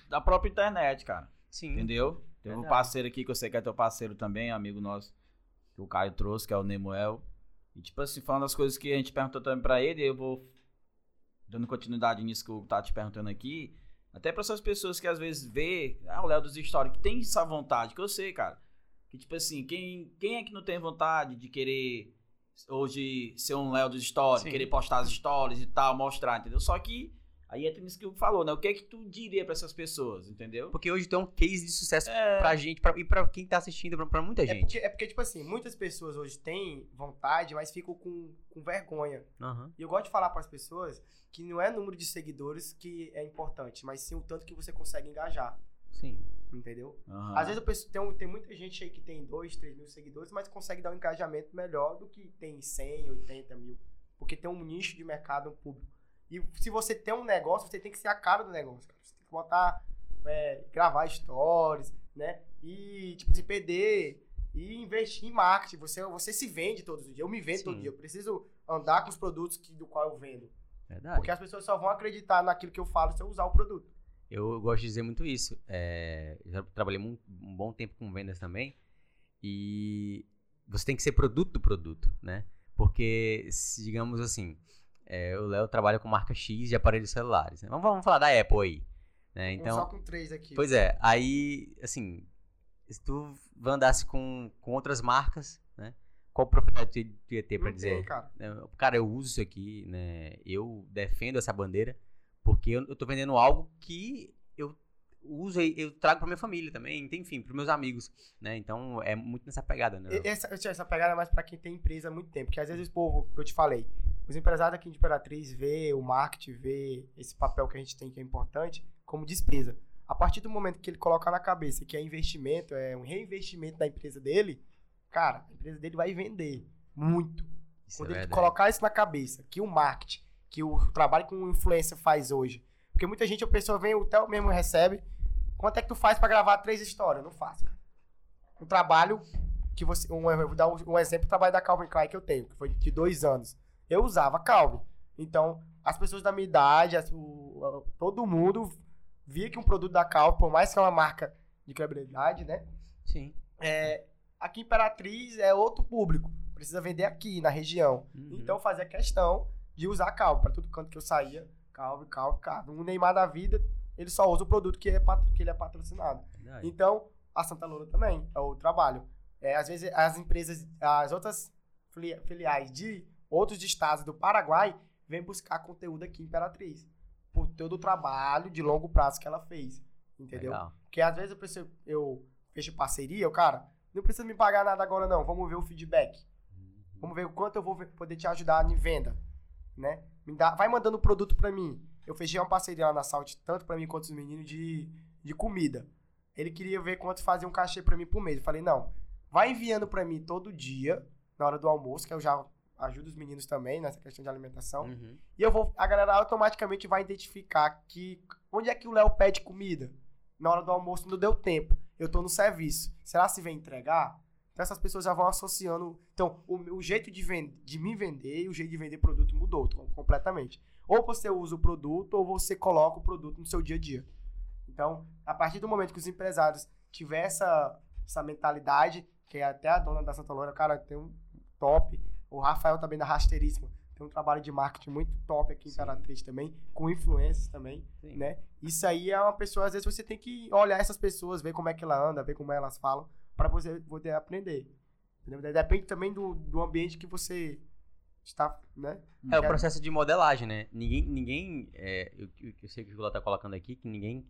Speaker 2: da própria internet, cara. Sim. Entendeu? Tem um parceiro aqui que eu sei que é teu parceiro também, amigo nosso, que o Caio trouxe, que é o Nemuel. E, tipo assim, falando das coisas que a gente perguntou também pra ele, eu vou dando continuidade nisso que eu tá te perguntando aqui. Até pra essas pessoas que às vezes vê, ah, o Léo dos Stories, que tem essa vontade, que eu sei, cara. Que, tipo assim, quem, quem é que não tem vontade de querer hoje ser um Léo dos Stories, Sim. querer postar as stories e tal, mostrar, entendeu? Só que Aí entra nisso que eu falou, né? O que é que tu diria para essas pessoas, entendeu?
Speaker 1: Porque hoje tem um case de sucesso é... pra gente pra, e pra quem tá assistindo, pra, pra muita gente.
Speaker 3: É porque, é porque, tipo assim, muitas pessoas hoje têm vontade, mas ficam com, com vergonha. Uhum. E eu gosto de falar para as pessoas que não é número de seguidores que é importante, mas sim o tanto que você consegue engajar.
Speaker 1: Sim.
Speaker 3: Entendeu? Uhum. Às vezes eu penso, tem, tem muita gente aí que tem 2, 3 mil seguidores, mas consegue dar um engajamento melhor do que tem 100, 80 mil. Porque tem um nicho de mercado, um público. E se você tem um negócio, você tem que ser a cara do negócio, cara. Você tem que botar, é, gravar stories, né? E, tipo, se perder e investir em marketing. Você, você se vende todos os dias. Eu me vendo Sim. todo dia. Eu preciso andar com os produtos que, do qual eu vendo. Verdade. Porque as pessoas só vão acreditar naquilo que eu falo se eu usar o produto.
Speaker 1: Eu gosto de dizer muito isso. É, já trabalhei um, um bom tempo com vendas também. E você tem que ser produto do produto, né? Porque, se, digamos assim, é, o Léo trabalha com marca X de aparelhos celulares. Né? Vamos, vamos falar da Apple aí. Né? Então,
Speaker 3: só com três aqui.
Speaker 1: Pois é, aí, assim, se tu andasse com, com outras marcas, né? Qual propriedade tu ia ter para dizer? Tem,
Speaker 3: cara.
Speaker 1: Né, cara, eu uso isso aqui, né? Eu defendo essa bandeira porque eu, eu tô vendendo algo que eu uso e eu trago para minha família também, enfim, para meus amigos, né? Então é muito nessa pegada, né?
Speaker 3: Essa, essa pegada é mais para quem tem empresa há muito tempo, porque às vezes o povo, que eu te falei, os empresários aqui de Imperatriz vê o marketing, vê esse papel que a gente tem que é importante como despesa. A partir do momento que ele colocar na cabeça que é investimento, é um reinvestimento da empresa dele, cara, a empresa dele vai vender muito. Isso Quando é ele colocar isso na cabeça, que o marketing, que o trabalho que um influencer faz hoje. Porque muita gente, a pessoa vem, o Theo mesmo recebe. Quanto é que tu faz para gravar três histórias? Não faço. Um trabalho que você. Um, eu vou dar um, exemplo do trabalho da Calvin Klein que eu tenho, que foi de dois anos eu usava Calvin. Então, as pessoas da minha idade, as, o, todo mundo via que um produto da Calvin, por mais que é uma marca de credibilidade, né?
Speaker 1: Sim.
Speaker 3: É, aqui em Imperatriz é outro público. Precisa vender aqui, na região. Uhum. Então, fazia questão de usar Calvin. Para todo canto que eu saía, Calvin, Calvin, Calvin. Um Neymar da vida, ele só usa o produto que, é, que ele é patrocinado. Verdade. Então, a Santa Loura também, é o trabalho. É, às vezes, as empresas, as outras filiais de outros estados do Paraguai vêm buscar conteúdo aqui em Imperatriz. Por todo o trabalho de longo prazo que ela fez. Entendeu? Legal. Porque às vezes eu, preciso, eu fecho parceria, eu, cara, não precisa me pagar nada agora não, vamos ver o feedback. Uhum. Vamos ver o quanto eu vou poder te ajudar em venda, né? Me dá, vai mandando produto para mim. Eu fechei uma parceria lá na Salt, tanto para mim quanto os meninos, de, de comida. Ele queria ver quanto fazia um cachê para mim por mês. Eu falei, não, vai enviando para mim todo dia, na hora do almoço, que eu já ajuda os meninos também nessa questão de alimentação. Uhum. E eu vou, a galera automaticamente vai identificar que onde é que o Léo pede comida? Na hora do almoço não deu tempo. Eu tô no serviço. Será se vem entregar? Então essas pessoas já vão associando. Então, o, o jeito de, vend, de me vender e o jeito de vender produto mudou completamente. Ou você usa o produto ou você coloca o produto no seu dia a dia. Então, a partir do momento que os empresários tiver essa, essa mentalidade, que é até a dona da Santa Loura, cara, tem um top, o Rafael também da Rasteiríssima tem um trabalho de marketing muito top aqui em Imperatriz também, com influências também, Sim. né? Isso aí é uma pessoa, às vezes você tem que olhar essas pessoas, ver como é que ela anda, ver como elas falam, para você poder aprender. Entendeu? Depende também do, do ambiente que você está, né?
Speaker 1: É o processo de modelagem, né? Ninguém, ninguém é, eu, eu sei que o Gula tá colocando aqui, que ninguém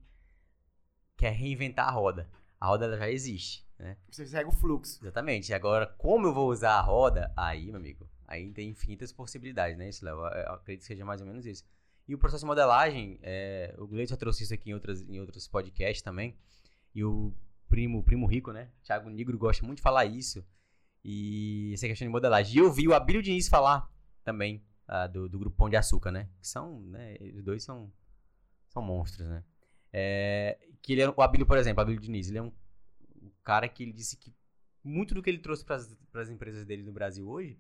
Speaker 1: quer reinventar a roda. A roda já existe. Né?
Speaker 3: Você segue o fluxo.
Speaker 1: Exatamente. Agora, como eu vou usar a roda, aí, meu amigo, aí tem infinitas possibilidades, né? Isso, Léo? Eu acredito que seja mais ou menos isso. E o processo de modelagem, é, o Gleito já trouxe isso aqui em, outras, em outros podcasts também. E o primo, primo rico, né? Thiago Negro gosta muito de falar isso. E essa questão de modelagem. E eu vi o Abílio Diniz falar também ah, do, do grupo Pão de Açúcar, né? Que são, né? Os dois são, são monstros, né? É, que ele é, o Abílio, por exemplo, o Abílio Diniz, ele é um cara que ele disse que muito do que ele trouxe para as empresas dele no Brasil hoje,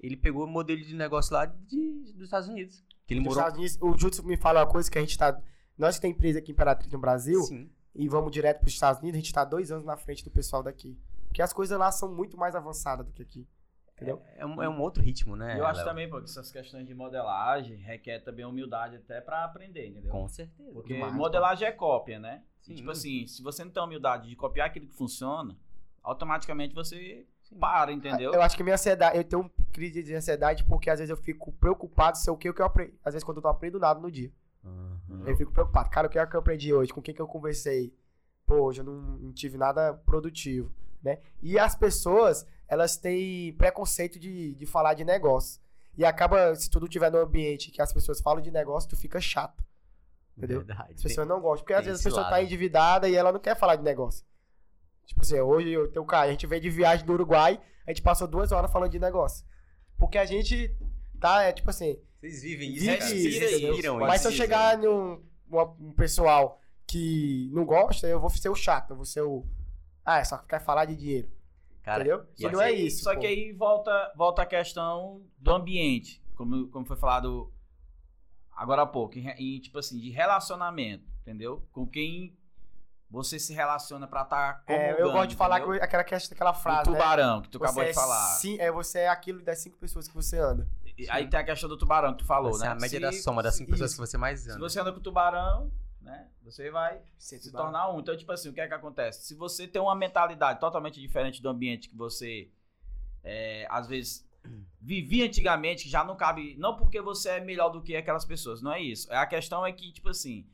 Speaker 1: ele pegou o modelo de negócio lá de, dos Estados Unidos. Que ele
Speaker 3: Nos
Speaker 1: morou.
Speaker 3: Estados Unidos, o Júlio me fala uma coisa que a gente tá. Nós que tem empresa aqui em Imperatriz no Brasil
Speaker 1: Sim.
Speaker 3: e vamos direto para os Estados Unidos, a gente tá dois anos na frente do pessoal daqui. Porque as coisas lá são muito mais avançadas do que aqui. Entendeu?
Speaker 1: É um, é um outro ritmo, né?
Speaker 2: eu acho também, pô, que essas questões de modelagem requer também humildade até pra aprender, entendeu?
Speaker 1: Com certeza.
Speaker 2: Porque
Speaker 3: demais,
Speaker 2: modelagem é cópia, né? E,
Speaker 1: Sim.
Speaker 2: tipo assim, se você não tem a humildade de copiar aquilo que funciona, automaticamente você
Speaker 1: Sim.
Speaker 2: para, entendeu?
Speaker 3: Eu acho que minha ansiedade, eu tenho um crise de ansiedade porque às vezes eu fico preocupado se é o que, o que eu aprendi. Às vezes quando eu não aprendo nada no dia.
Speaker 1: Uhum.
Speaker 3: Eu fico preocupado. Cara, o que é que eu aprendi hoje? Com quem que eu conversei? Pô, hoje eu não, não tive nada produtivo, né? E as pessoas, elas têm preconceito de, de falar de negócio. E acaba, se tu não tiver no ambiente que as pessoas falam de negócio, tu fica chato. Entendeu?
Speaker 1: Verdade.
Speaker 3: As pessoas não gostam. Porque às vezes a pessoa tá
Speaker 1: lado.
Speaker 3: endividada e ela não quer falar de negócio. Tipo assim, hoje eu tenho cara, a gente veio de viagem do Uruguai, a gente passou duas horas falando de negócio. Porque a gente tá, é tipo assim,
Speaker 1: Vocês vivem isso,
Speaker 3: Vive
Speaker 1: Vocês respiram
Speaker 3: mas se eu chegar num um pessoal que não gosta, eu vou ser o chato, eu vou ser o. Ah, só quer falar de dinheiro.
Speaker 1: Cara,
Speaker 3: entendeu?
Speaker 1: e assim-
Speaker 3: não é isso.
Speaker 2: Só
Speaker 3: pô.
Speaker 2: que aí volta, volta a questão do ambiente, como, como foi falado agora há pouco, em, em, tipo assim, de relacionamento, entendeu? Com quem você se relaciona pra estar tá
Speaker 3: É, eu gosto de falar que- aquela, questão, aquela
Speaker 2: o
Speaker 3: frase. né?
Speaker 2: tubarão, que tu acabou
Speaker 3: Você
Speaker 2: de falar.
Speaker 3: É, sim, é, você é aquilo das cinco pessoas que você anda.
Speaker 2: E Aí tem a questão do tubarão que tu falou,
Speaker 1: Essa
Speaker 2: né?
Speaker 1: é a média
Speaker 2: Se-
Speaker 1: da soma das cinco pessoas
Speaker 3: isso.
Speaker 1: que você mais
Speaker 2: Se
Speaker 1: anda.
Speaker 2: você anda com o tubarão, né? Você vai
Speaker 3: Você
Speaker 2: se tornar um. Então, tipo assim, o que é que acontece? Se você tem uma mentalidade totalmente diferente do ambiente que você, é, às vezes, vivia antigamente, que já não cabe. Não porque você é melhor do que aquelas pessoas, não é isso. A questão é que, tipo assim,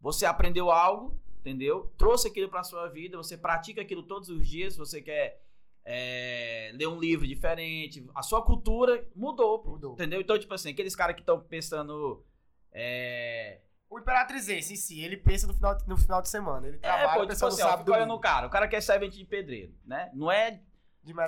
Speaker 2: você aprendeu algo, entendeu? Trouxe aquilo pra sua vida, você pratica aquilo todos os dias, você quer. é, ler um livro diferente, a sua cultura mudou,
Speaker 3: Mudou.
Speaker 2: entendeu? Então, tipo assim, aqueles caras que estão pensando é,
Speaker 3: O Imperatrizense em si, ele pensa no final, no final de semana. Ele
Speaker 2: É,
Speaker 3: trabalha
Speaker 2: pô, tipo assim,
Speaker 3: no sábado
Speaker 2: fica olhando
Speaker 3: domingo.
Speaker 2: o cara. O cara quer servente de pedreiro, né? Não é.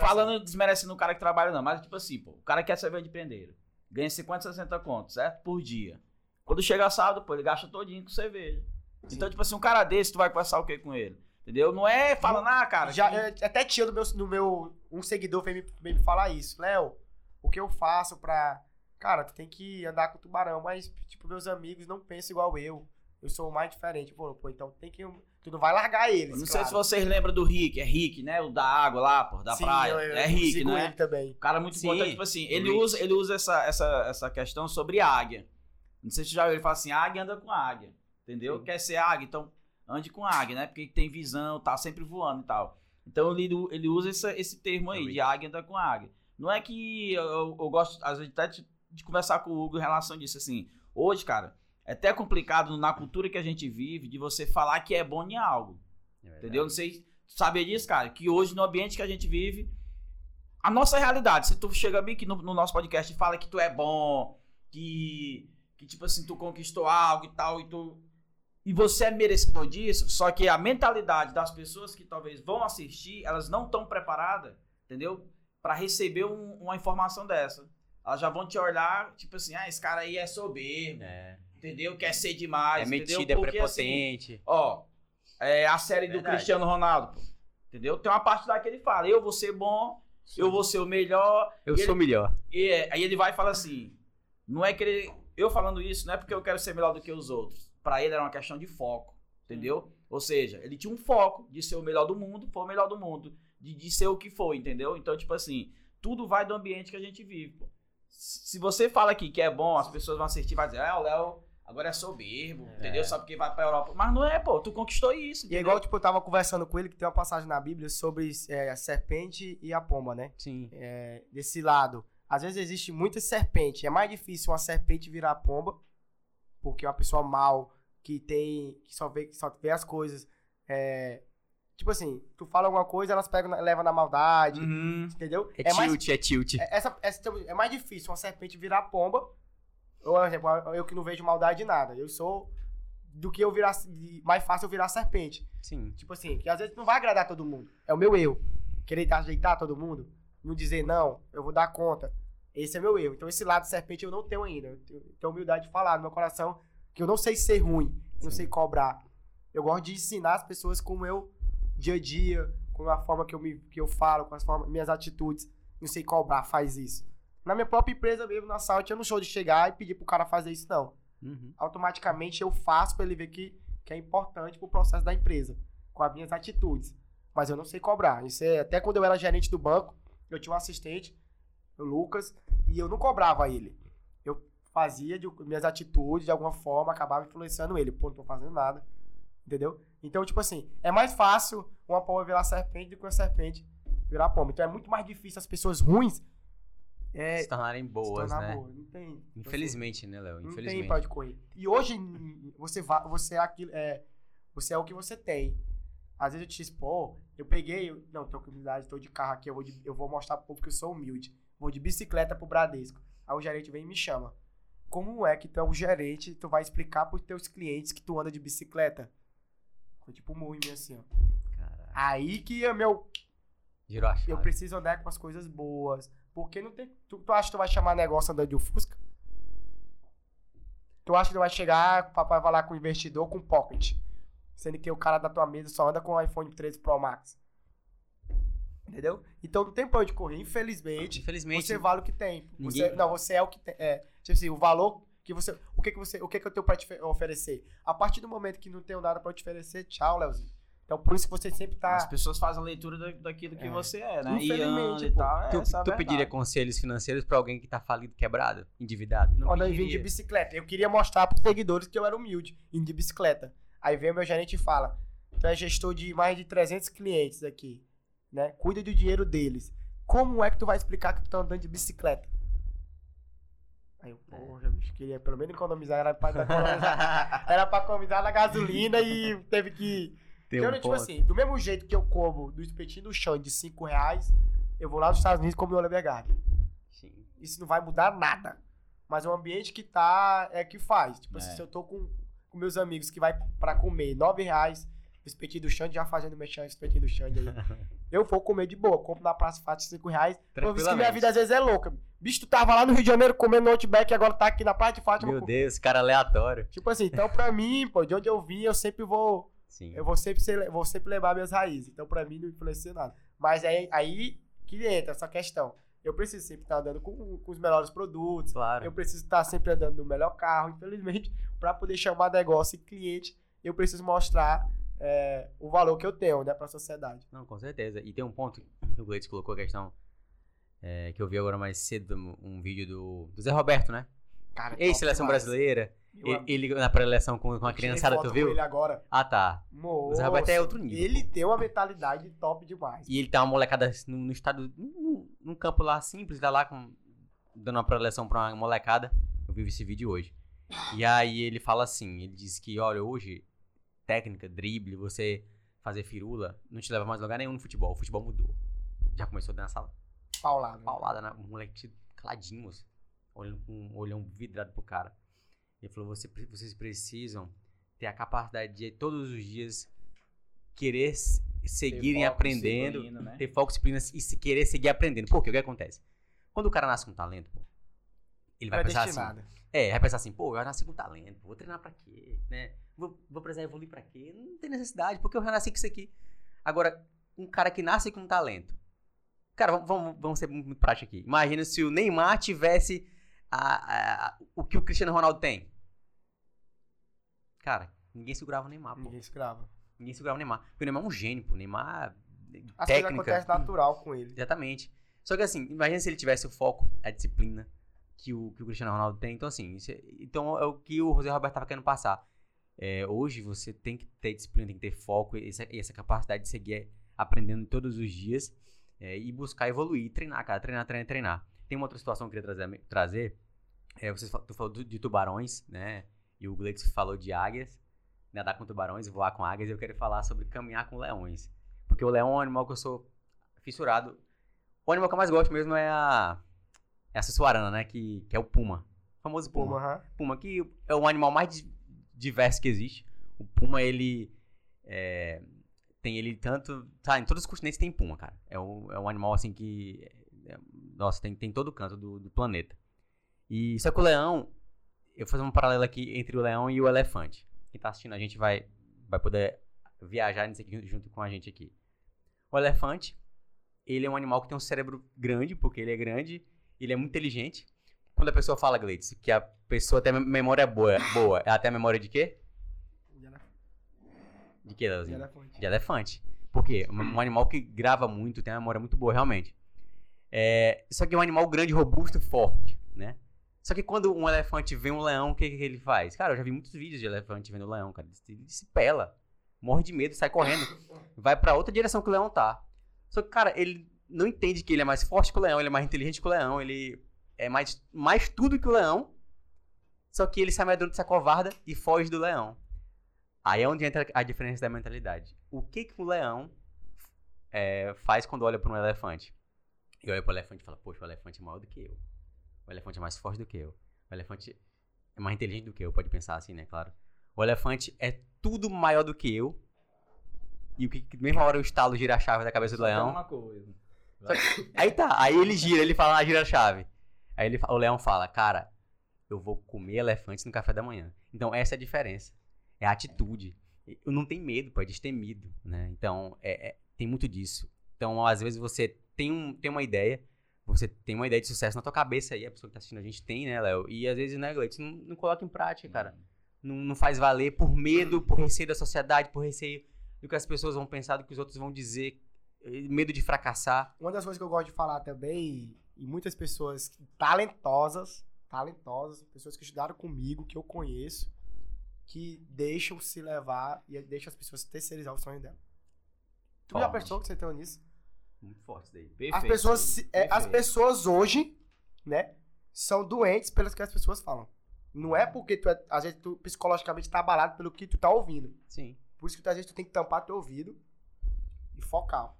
Speaker 2: Falando, desmerecendo o cara que trabalha, não. Mas, tipo assim, pô, o cara quer servente de pedreiro. Ganha 50, 60 contos, certo? Por dia. Quando chega sábado, pô, ele gasta todinho com cerveja. Então, tipo assim, um cara desse, tu vai conversar o quê com ele? Entendeu? Não é falando, ah, cara.
Speaker 3: Já,
Speaker 2: que-
Speaker 3: é, até tinha no meu, no meu. Um seguidor veio me, veio me falar isso. Léo, o que eu faço pra. Cara, tu tem que andar com o tubarão, mas, tipo, meus amigos não pensam igual eu. Eu sou o mais diferente. Pô, pô então tem que. Tu não vai largar eles.
Speaker 2: Eu não sei
Speaker 3: claro.
Speaker 2: se vocês lembram do Rick, é Rick, né? O da água lá, pô, da
Speaker 3: Sim,
Speaker 2: praia.
Speaker 3: eu- eu
Speaker 2: é Rick, né?
Speaker 3: ele também.
Speaker 2: O cara é muito
Speaker 1: Sim,
Speaker 2: importante, tipo assim, ele
Speaker 1: Rick.
Speaker 2: usa, ele usa essa, essa, essa questão sobre águia. Não sei se você já viu, ele fala assim, águia anda com águia, entendeu?
Speaker 3: Sim.
Speaker 2: Quer ser águia, então ande com águia, né? Porque tem visão, tá sempre voando e tal. Então ele, ele usa essa- esse termo aí,
Speaker 1: Rick.
Speaker 2: de águia anda com águia. Não é que eu, eu- eu gosto, às vezes, até de, de conversar com o Hugo em relação disso, assim. Hoje, cara, é até complicado na cultura que a gente vive de você falar que é bom em algo.
Speaker 1: É.
Speaker 2: Entendeu? Não sei saber disso, cara. Que hoje, no ambiente que a gente vive, a nossa realidade, se tu chega bem aqui no, no nosso podcast e fala que tu é bom, que, que tipo assim, tu conquistou algo e tal, e tu. E você é merecedor disso, só que a mentalidade das pessoas que talvez vão assistir, elas não estão preparadas, entendeu? Pra receber um- uma informação dessa. Elas já vão te olhar, tipo assim, ah, esse cara aí é soberbo,
Speaker 1: É,
Speaker 2: entendeu? Quer ser demais,
Speaker 1: é metido, é
Speaker 2: assim,
Speaker 1: prepotente.
Speaker 2: Ó, é a série do
Speaker 1: Verdade.
Speaker 2: Cristiano Ronaldo, pô. Entendeu? Tem uma parte lá que ele fala: eu vou ser bom, eu vou ser o melhor.
Speaker 1: Eu sou melhor.
Speaker 2: E é, aí ele vai e fala assim: não é que ele. Eu falando isso, não é porque eu quero ser melhor do que os outros. Pra ele era uma questão de foco. Entendeu? Ou seja, ele tinha um foco de ser o melhor do mundo, foi o melhor do mundo. De, de ser o que foi, entendeu? Então, tipo assim, tudo vai do ambiente que a gente vive, pô. Se você fala aqui que é bom, as pessoas vão assistir e vai dizer, ah, o Léo agora é soberbo,
Speaker 1: É.
Speaker 2: entendeu? Só porque vai pra Europa. Mas não é, pô, tu conquistou isso.
Speaker 3: E é
Speaker 2: entendeu?
Speaker 3: igual, tipo, eu tava conversando com ele que tem uma passagem na Bíblia sobre é, a serpente e a pomba, né?
Speaker 1: Sim.
Speaker 3: É, desse lado. Às vezes existe muita serpente. É mais difícil uma serpente virar pomba, porque uma pessoa mal, que tem. que só vê, que só vê as coisas. é, tipo assim, tu fala alguma coisa, elas pegam, levam na maldade,
Speaker 2: Uhum.
Speaker 3: entendeu?
Speaker 1: É,
Speaker 3: mais,
Speaker 1: tilt, é tilt.
Speaker 3: é- essa, essa- é mais difícil uma serpente virar pomba. Exemplo, eu que não vejo maldade em nada. Eu sou do que eu virar. Mais fácil eu virar serpente.
Speaker 1: Sim.
Speaker 3: Tipo assim, que às vezes não vai agradar todo mundo. É o meu erro. Querer ajeitar todo mundo. Não dizer, não, eu vou dar conta. Esse é meu erro. Então esse lado serpente eu não tenho ainda. Eu tenho, humildade de falar no meu coração que eu não sei ser ruim. eu Não
Speaker 1: Sim.
Speaker 3: sei cobrar. Eu gosto de ensinar as pessoas com o meu dia a dia, com a forma que eu, me, que eu falo, com as formas, minhas atitudes. Não sei cobrar, faz isso. Na minha própria empresa mesmo, na Salt, eu não sou de chegar e pedir pro cara fazer isso, não
Speaker 1: Uhum.
Speaker 3: automaticamente eu faço pra ele ver que, que é importante pro processo da empresa, com as minhas atitudes. Mas eu não sei cobrar. Isso é, até quando eu era gerente do banco, eu tinha um assistente, o Lucas, e eu não cobrava ele. Eu fazia de, minhas atitudes, de alguma forma, acabava influenciando ele. Pô, não tô fazendo nada. Entendeu? Então, tipo assim, é mais fácil uma pomba virar serpente do que uma serpente virar pomba. Então é muito mais difícil as pessoas ruins é,
Speaker 1: Se tornarem boas,
Speaker 3: se
Speaker 1: né?
Speaker 3: boa. Não tem.
Speaker 1: Infelizmente, né, Léo?
Speaker 3: não tem
Speaker 1: Infelizmente.
Speaker 3: onde correr. E hoje você vai, você é aquilo, é, você é o que você tem. Às vezes eu te disse, pô, eu peguei, eu- não, com humildade, tô de carro aqui, eu vou, de- eu vou mostrar pro povo que eu sou humilde. Vou de bicicleta pro Bradesco. Aí o gerente vem e me chama. Como é que tu é um gerente tu vai explicar pros teus clientes que tu anda de bicicleta? Foi tipo um mim assim, ó.
Speaker 1: Caralho.
Speaker 3: Aí que é meu,
Speaker 1: Girou a chave.
Speaker 3: eu preciso andar com as coisas boas. Porque não tem. Tu, tu acha que tu vai chamar negócio andando de Fusca? Tu acha que tu vai chegar, o papai vai lá com o investidor com pocket. Sendo que o cara da tua mesa só anda com o iPhone 13 Pro Max. Entendeu? Então não tem pra onde correr. Infelizmente,
Speaker 1: Infelizmente.
Speaker 3: você vale o que tem. Você, não, você é o que tem. É, tipo assim, o valor que você. O que, que você. O que, que eu tenho pra te fe- oferecer? A partir do momento que não tenho nada pra te oferecer, tchau, Leozinho. Então por isso que você sempre tá.
Speaker 2: As pessoas fazem a leitura da- daquilo que
Speaker 3: É.
Speaker 2: você é, né? E
Speaker 3: Infelizmente,
Speaker 2: e
Speaker 3: pô.
Speaker 2: tal. é
Speaker 1: Tu,
Speaker 2: a
Speaker 1: tu pediria conselhos financeiros pra alguém que tá falido, quebrado, endividado? Não
Speaker 3: Quando eu vim de bicicleta. Eu queria mostrar pros seguidores que eu era humilde, indo de bicicleta. Aí vem o meu gerente e fala: Tu é gestor de mais de 300 clientes aqui, né? Cuida do dinheiro deles. Como é que tu vai explicar que tu tá andando de bicicleta? Aí eu, porra, bicho, queria pelo menos economizar. Era pra economizar, era pra economizar na gasolina e teve que.
Speaker 1: Tem
Speaker 3: Então,
Speaker 1: um
Speaker 3: tipo assim, do mesmo jeito que eu como do espetinho do chão de 5 reais, eu vou lá nos Estados Unidos e como no Oliver Garden
Speaker 1: Sim.
Speaker 3: isso não vai mudar nada. Mas o ambiente que tá é que faz. Tipo assim,
Speaker 2: É.
Speaker 3: se eu tô com, com meus amigos que vai pra comer nove reais, o espetinho do Xande, já fazendo mexer espetinho do Xande aí. eu vou comer de boa, compro na Praça Fácil cinco reais. Eu vi que minha vida às vezes é louca. Bicho, tu tava lá no Rio de Janeiro comendo no Outback e agora tá aqui na Praça de Fátima.
Speaker 1: Meu
Speaker 3: com-
Speaker 1: Deus, cara aleatório.
Speaker 3: Tipo assim, então pra mim, pô, de onde eu vim, eu sempre vou
Speaker 1: Sim.
Speaker 3: eu vou sempre, ser, vou sempre levar minhas raízes. Então, pra mim, não influencia nada. Mas é aí que entra essa questão. Eu preciso sempre estar andando com, com os melhores produtos.
Speaker 1: Claro.
Speaker 3: Eu preciso estar sempre andando no melhor carro. Infelizmente, para poder chamar negócio e cliente, eu preciso mostrar é, o valor que eu tenho, né, pra sociedade.
Speaker 1: Não, com certeza. E tem um ponto que o Gleides colocou a questão é, que eu vi agora mais cedo, um, um vídeo do, do Zé Roberto, né?
Speaker 3: Cara,
Speaker 1: Ex-seleção
Speaker 3: top demais.
Speaker 1: brasileira. Ele, ele na pré-eleição com, com a criançada, tu viu?
Speaker 3: Ele agora.
Speaker 1: Ah, tá.
Speaker 3: Moço,
Speaker 1: Zé Roberto é outro nível,
Speaker 3: Ele tem uma mentalidade top demais.
Speaker 1: E ele tá uma molecada no, no estado, num, num campo lá simples, tá lá com, dando uma pré-eleição pra uma molecada. Eu vi esse vídeo hoje. E aí ele fala assim, ele diz que, olha, hoje, técnica, drible, você fazer firula, não te leva mais a lugar nenhum no futebol. O futebol mudou. Já começou a dar essa
Speaker 3: Paulado.
Speaker 1: paulada na o moleque caladinho, moço, olhando com um olhão vidrado pro cara. Ele falou: Você, vocês precisam ter a capacidade de todos os dias querer seguirem
Speaker 2: foco,
Speaker 1: aprendendo,
Speaker 2: né?
Speaker 1: ter foco, disciplina e se querer seguir aprendendo. Porque o que acontece? Quando o cara nasce com talento, ele vai pensar assim. É, vai pensar assim, pô, eu nasci com talento, vou treinar pra quê, né? Vou, vou precisar evoluir pra quê? Não tem necessidade, porque eu já nasci com isso aqui. Agora, um cara que nasce com talento. Cara, vamos, vamos, vamos ser muito prático aqui. Imagina se o Neymar tivesse a- a- o que o Cristiano Ronaldo tem. Cara, ninguém segurava o Neymar, pô.
Speaker 3: Ninguém escrava.
Speaker 1: Ninguém segurava o Neymar. Porque o Neymar é um gênio, pô. O Neymar.
Speaker 3: As coisas
Speaker 1: técnica.
Speaker 3: acontecem natural com ele.
Speaker 1: Exatamente. Só que assim, imagina se ele tivesse o foco, a disciplina que o, que o Cristiano Ronaldo tem. Então, assim, é- então é o que o José Roberto estava querendo passar. É, hoje você tem que ter disciplina, tem que ter foco e essa, essa capacidade de seguir aprendendo todos os dias é, e buscar evoluir, treinar, cara, treinar, treinar, treinar. Tem uma outra situação que eu queria trazer. trazer é, você tu falou de tubarões, né? E o Gleitz falou de águias, nadar com tubarões, voar com águias. E eu quero falar sobre caminhar com leões. Porque o leão é um animal que eu sou fissurado. O animal que eu mais gosto mesmo é a. É a sussuarana, né? Que, que é o puma. O famoso puma.
Speaker 3: Puma, aham.
Speaker 1: Puma, que é o animal mais di- diversos que existe. O puma, ele é, tem ele tanto... Tá, em todos os continentes tem puma, cara. É um, é um animal, assim, que... é- nossa, tem, tem todo canto do, do planeta. E só que o leão... Eu vou fazer um paralelo aqui entre o leão e o elefante. Quem tá assistindo a gente vai, vai poder viajar nisso aqui junto com a gente aqui. O elefante, ele é um animal que tem um cérebro grande, porque ele é grande, ele é muito inteligente. Quando a pessoa fala, Gleitz, que a pessoa tem memória boa, boa ela tem a memória de quê?
Speaker 3: De elef-
Speaker 1: De quê,
Speaker 3: de
Speaker 1: Leozinho?
Speaker 3: elefante.
Speaker 1: De elefante. Por quê? Um, animal que grava muito, tem uma memória muito boa, realmente. É, só que é um animal grande, robusto e forte, né? Só que quando um elefante vê um leão, o que, que ele faz? Cara, eu já vi muitos vídeos de elefante vendo leão, cara. Ele, se pela, morre de medo, sai correndo, vai pra outra direção que o leão tá. Só que, cara, ele não entende que ele é mais forte que o leão, ele é mais inteligente que o leão, ele é mais, mais tudo que o leão. Só que ele se amedronta, se acovarda e foge do leão. Aí é onde entra a diferença da mentalidade. O que que o leão é, faz quando olha para um elefante? E olha para o elefante e fala, poxa, o elefante é maior do que eu. O elefante é mais forte do que eu. O elefante é mais inteligente do que eu, pode pensar assim, né? Claro. O elefante é tudo maior do que eu. E o que, que mesma hora o estalo gira a chave da cabeça do
Speaker 2: tem
Speaker 1: leão.
Speaker 2: uma coisa.
Speaker 1: Aí tá, aí ele gira, ele fala, ah, gira a chave. Aí ele, o leão fala, cara, eu vou comer elefante no café da manhã. Então essa é a diferença. É a atitude. Eu não tenho medo, pô, é destemido, né? Então, é, é- tem muito disso. Então, às vezes você tem, um, tem uma ideia, você tem uma ideia de sucesso na tua cabeça aí, a pessoa que tá assistindo a gente tem, né, Léo? E às vezes, né, Gleice, não, não coloca em prática, cara. Não, não faz valer por medo, por receio da sociedade, por receio do que as pessoas vão pensar, do que os outros vão dizer, eh, medo de fracassar.
Speaker 3: Uma das coisas que eu gosto de falar também, e muitas pessoas talentosas, talentosas, pessoas que estudaram comigo, que eu conheço, que deixam se levar e deixam as pessoas terceirizar o sonho dela. Tu já
Speaker 1: Forte.
Speaker 3: pensou que você tem nisso?
Speaker 1: Muito forte isso daí.
Speaker 2: Perfeito.
Speaker 3: As pessoas, se- é, as pessoas hoje, né, são doentes pelas que as pessoas falam. Não é porque tu é, às vezes tu psicologicamente tá abalado pelo que tu tá ouvindo.
Speaker 1: Sim.
Speaker 3: Por isso que às vezes tu tem que tampar teu ouvido e focar.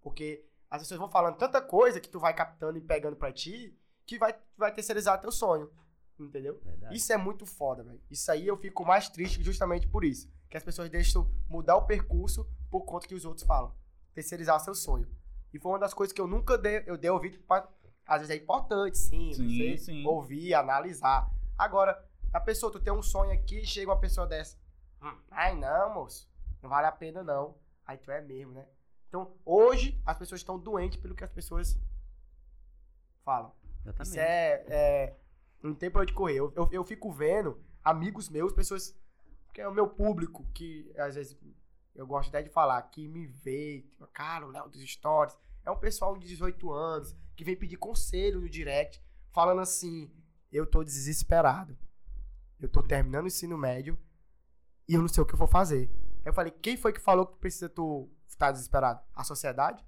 Speaker 3: Porque as pessoas vão falando tanta coisa que tu vai captando e pegando pra ti que vai, vai terceirizar teu sonho. Entendeu?
Speaker 1: Verdade.
Speaker 3: Isso é muito foda, velho. Isso aí eu fico mais triste justamente por isso. Que as pessoas deixam mudar o percurso por conta que os outros falam. Terceirizar seu sonho. E foi uma das coisas que eu nunca dei, eu dei ouvido pra, Às vezes é importante, sim.
Speaker 2: Sim, sim.
Speaker 3: ouvir, analisar. Agora, a pessoa, tu tem um sonho aqui, chega uma pessoa dessa. "Hum, Ai, não, moço. Não vale a pena, não. Aí tu é mesmo, né? Então, hoje, as pessoas estão doentes pelo que as pessoas falam.
Speaker 1: Exatamente.
Speaker 3: Isso é, é. Não tem pra onde correr. Eu, eu, eu fico vendo amigos meus, pessoas. Que é o meu público, que às vezes eu gosto até de falar, que me vê, tipo, cara, o Léo dos Stories. É um pessoal de 18 anos que vem pedir conselho no direct, falando assim: eu tô desesperado. Eu tô terminando o ensino médio e eu não sei o que eu vou fazer. Eu falei: quem foi que falou que precisa tu estar desesperado? A sociedade?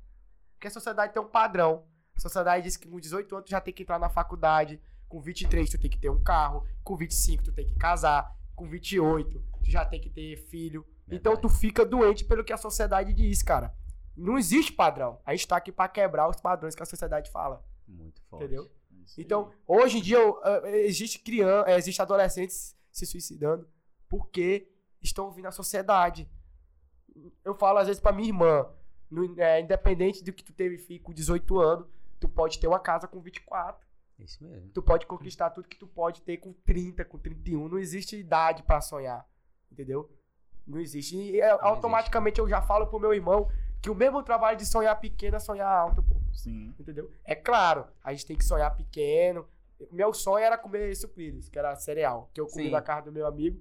Speaker 3: Porque a sociedade tem um padrão. A sociedade diz que com 18 anos tu já tem que entrar na faculdade, com 23 tu tem que ter um carro, com 25 tu tem que casar, com 28 tu já tem que ter filho. Então tu fica doente pelo que a sociedade diz, cara. Não existe padrão. A gente tá aqui pra quebrar os padrões que a sociedade fala,
Speaker 1: Muito forte.
Speaker 3: entendeu?
Speaker 2: Aí.
Speaker 3: Então, hoje em dia, existe criança, eh, existe adolescentes se suicidando porque estão ouvindo a sociedade. Eu falo às vezes pra minha irmã, no- é, independente do que tu teve filho com 18 anos, tu pode ter uma casa com 24.
Speaker 1: Isso mesmo.
Speaker 3: Tu pode conquistar tudo que tu pode ter com 30, com 31. Não existe idade pra sonhar. Entendeu? Não existe. E é, automaticamente eu já falo pro meu irmão que o mesmo trabalho de sonhar pequeno é sonhar alto, pô.
Speaker 2: Sim.
Speaker 3: Entendeu? É claro, a gente tem que sonhar pequeno. Meu sonho era comer sucrilhos, que era cereal, que eu comi
Speaker 1: Sim.
Speaker 3: na casa do meu amigo.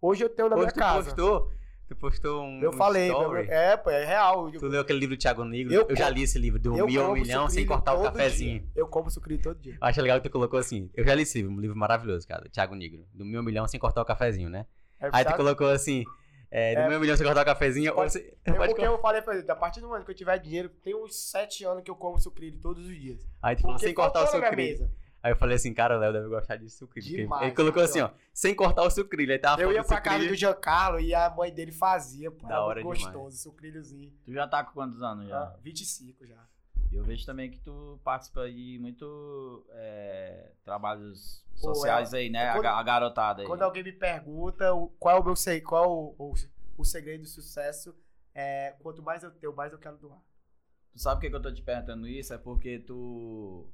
Speaker 3: Hoje eu tenho na
Speaker 1: Hoje
Speaker 3: minha
Speaker 1: tu
Speaker 3: casa.
Speaker 1: postou, tu postou um,
Speaker 3: eu
Speaker 1: um
Speaker 3: falei,
Speaker 1: story.
Speaker 3: meu- é, pô, é real. Eu,
Speaker 1: Tu leu aquele livro do Thiago Negro?
Speaker 3: Eu
Speaker 1: Eu, já li esse livro, do
Speaker 3: eu
Speaker 1: Mil ao Milhão sem cortar o cafezinho.
Speaker 3: dia. Eu como sucrilho todo dia.
Speaker 1: Eu acho legal que tu colocou assim. Eu já li esse livro, um livro maravilhoso, cara. do Thiago Negro. Do Mil ao Milhão sem cortar o cafezinho, né?
Speaker 3: É,
Speaker 1: Aí tu colocou assim. É, do
Speaker 3: É.
Speaker 1: Ao Milhão sem cortar o cafezinho.
Speaker 3: Pode-
Speaker 1: você-
Speaker 3: É
Speaker 1: pode
Speaker 3: porque eu falei pra ele, a partir do momento que eu tiver dinheiro, tem uns 7 anos que eu como sucrilho todos os dias.
Speaker 1: Aí tu falou sem cortar o sucrilho. Aí eu falei assim, cara, o Léo deve gostar de sucrilho.
Speaker 3: Demais,
Speaker 1: Ele colocou assim, ó, sem cortar o sucrilho. Aí tava
Speaker 3: Eu ia pra casa
Speaker 1: sucrilho.
Speaker 3: do Giancarlo e a mãe dele fazia, pô.
Speaker 1: Da hora
Speaker 3: muito
Speaker 1: demais.
Speaker 3: gostoso, sucrilhozinho.
Speaker 2: Tu já tá com quantos anos já?
Speaker 3: Ah, 25 já.
Speaker 2: Eu vejo também que tu participa aí muito. é, trabalhos
Speaker 3: Pô,
Speaker 2: sociais aí, né? A,
Speaker 3: quando-
Speaker 2: a garotada aí.
Speaker 3: Quando alguém me pergunta qual é o meu sei, qual o, o, o segredo do sucesso, é quanto mais eu tenho, mais eu quero doar.
Speaker 2: Tu sabe por que, que eu tô te perguntando isso? É porque tu.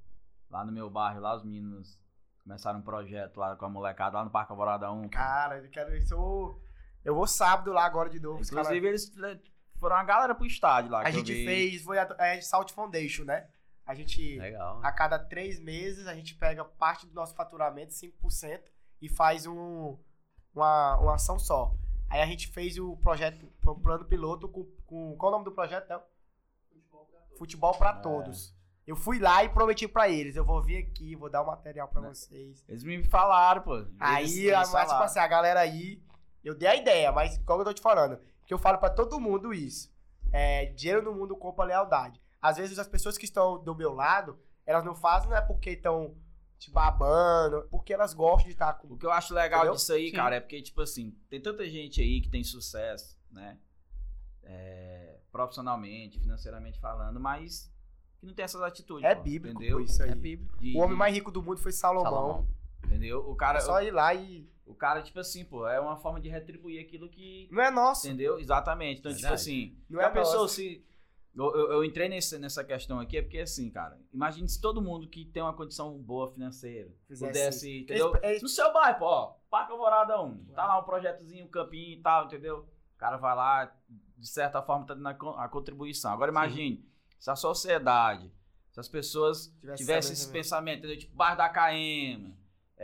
Speaker 2: Lá no meu bairro, lá os meninos começaram um projeto lá com a molecada lá no Parque Alvorada 1.
Speaker 3: Cara, eu quero isso. Eu, vou sábado lá agora de novo.
Speaker 2: Inclusive, eles le- foram uma galera pro estádio lá.
Speaker 3: a gente
Speaker 2: vi.
Speaker 3: fez, foi a é, Salt Foundation, né? A gente,
Speaker 1: Legal.
Speaker 3: a cada três meses, a gente pega parte do nosso faturamento, 5%, e faz um, uma, uma ação só. Aí a gente fez o projeto, o plano piloto com, com qual é o nome do projeto, Théo? Futebol pra
Speaker 2: É.
Speaker 3: todos. Eu fui lá e prometi pra eles, eu vou vir aqui, vou dar o material pra
Speaker 2: Né?
Speaker 3: vocês.
Speaker 2: Eles me falaram, pô. Eles-
Speaker 3: Aí,
Speaker 2: eles
Speaker 3: a, mas, tipo assim, a galera aí, eu dei a ideia, mas como eu tô te falando, que eu falo pra todo mundo isso. É, dinheiro no mundo compra lealdade. Às vezes as pessoas que estão do meu lado, elas não fazem não é porque estão te babando, porque elas gostam de estar com
Speaker 2: O que eu acho legal
Speaker 3: Entendeu?
Speaker 2: disso aí,
Speaker 1: Sim.
Speaker 2: cara, é porque, tipo assim, tem tanta gente aí que tem sucesso, né? É, profissionalmente, financeiramente falando, mas que não tem essas atitudes.
Speaker 3: É
Speaker 2: pô,
Speaker 3: bíblico
Speaker 2: entendeu?
Speaker 3: pô, isso aí.
Speaker 1: É bíblico.
Speaker 2: De-
Speaker 3: O homem mais rico do mundo foi Salomão.
Speaker 1: Salomão.
Speaker 2: Entendeu? O cara,
Speaker 3: É só ir lá e.
Speaker 2: o cara, tipo assim, pô, é uma forma de retribuir aquilo que.
Speaker 3: Não é nosso.
Speaker 2: Entendeu? Exatamente. Então, tipo
Speaker 1: Verdade.
Speaker 2: assim,
Speaker 3: Não
Speaker 2: a
Speaker 3: é
Speaker 2: pessoa
Speaker 3: nosso.
Speaker 2: se. Eu, eu- eu entrei nesse, nessa questão aqui, é porque assim, cara, imagine se todo mundo que tem uma condição boa financeira
Speaker 3: Fizesse
Speaker 2: pudesse, entendeu?
Speaker 3: Eles- eles-
Speaker 2: No seu bairro, pô, ó, Parque Alvorada 1, tá lá um projetozinho, um campinho e tal, entendeu? O cara vai lá, de certa forma, tá dando a a contribuição. Agora imagine, se a sociedade, se as pessoas
Speaker 3: Tivesse
Speaker 2: tivessem
Speaker 3: essa
Speaker 2: esse pensamento, entendeu? Tipo, bairro da KM,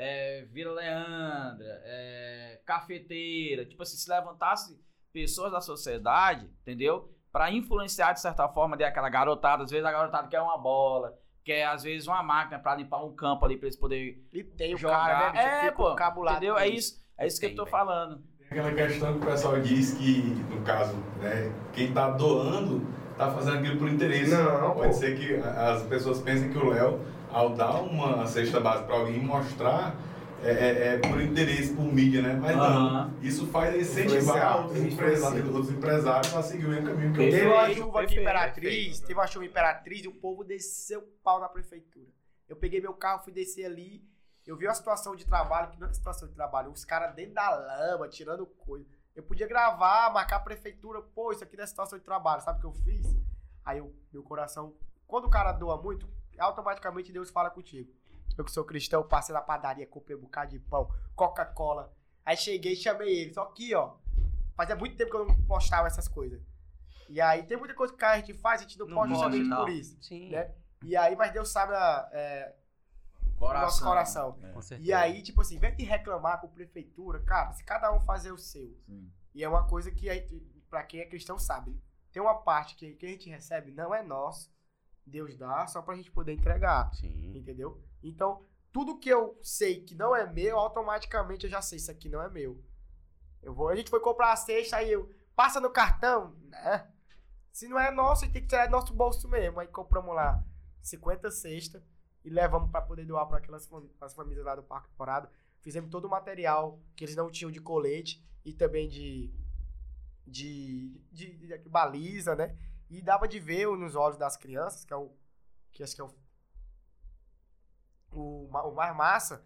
Speaker 2: é, Vila Leandra, é, cafeteira, tipo assim, se levantasse pessoas da sociedade, entendeu? Pra influenciar de certa forma de aquela garotada, às vezes a garotada quer uma bola, quer às vezes uma máquina pra limpar um campo ali pra eles poderem
Speaker 3: E tem o
Speaker 2: jogar.
Speaker 3: cara, né?
Speaker 2: é, pô, entendeu? É isso, é isso que eu
Speaker 1: Tem,
Speaker 2: tô
Speaker 1: velho.
Speaker 2: falando.
Speaker 4: Aquela questão que o pessoal diz que, no caso, né, quem tá doando tá fazendo aquilo por interesse.
Speaker 3: Não,
Speaker 4: Pode
Speaker 3: pô.
Speaker 4: ser que as pessoas pensem que o Léo, ao dar uma cesta básica pra alguém mostrar, é, é- é por interesse, por mídia, né? Mas não. Isso faz incentivar outros empresários, outros empresários a seguir o mesmo caminho que eu
Speaker 3: Teve uma chuva aqui Imperatriz, teve uma chuva Imperatriz e o povo desceu o pau na prefeitura. Eu peguei meu carro, fui descer ali, eu vi uma situação de trabalho, que não é situação de trabalho, os caras dentro da lama, tirando coisa. Eu podia gravar, marcar a prefeitura, pô, isso aqui não é situação de trabalho, sabe o que eu fiz? Aí eu, meu coração, quando o cara doa muito, automaticamente Deus fala contigo. Eu que sou cristão, passei na padaria, comprei um bocado de pão, Coca-Cola. Aí cheguei e chamei ele, só que, ó, fazia muito tempo que eu não postava essas coisas. E aí tem muita coisa que a gente faz, a gente não,
Speaker 1: Não
Speaker 3: pode
Speaker 1: pode,
Speaker 3: justamente por isso.
Speaker 1: Sim.
Speaker 3: né? E aí, mas Deus sabe a, é,
Speaker 2: Coração.
Speaker 3: nosso coração.
Speaker 2: É,
Speaker 1: Com certeza.
Speaker 3: E aí, tipo assim, em vez de reclamar com a prefeitura, cara, se cada um fazer o seu.
Speaker 2: sim.
Speaker 3: E é uma coisa que, a gente- pra quem é cristão, sabe. Tem uma parte que, que a gente recebe, não é nosso. Deus dá só pra gente poder entregar.
Speaker 1: Sim.
Speaker 3: Entendeu? Então, tudo que eu sei que não é meu, automaticamente eu já sei, isso aqui não é meu. Eu vou, a gente foi comprar a cesta, aí eu, passa no cartão, né? Se não é nosso, tem que tirar do nosso bolso mesmo. Aí compramos lá 50 cestas e levamos pra poder doar para aquelas fam- as famílias lá do Parque Temporada. Fizemos todo o material que eles não tinham de colete e também de, de, de, de- de baliza, né? E dava de ver nos olhos das crianças, que é o que acho que é o o, o mais massa,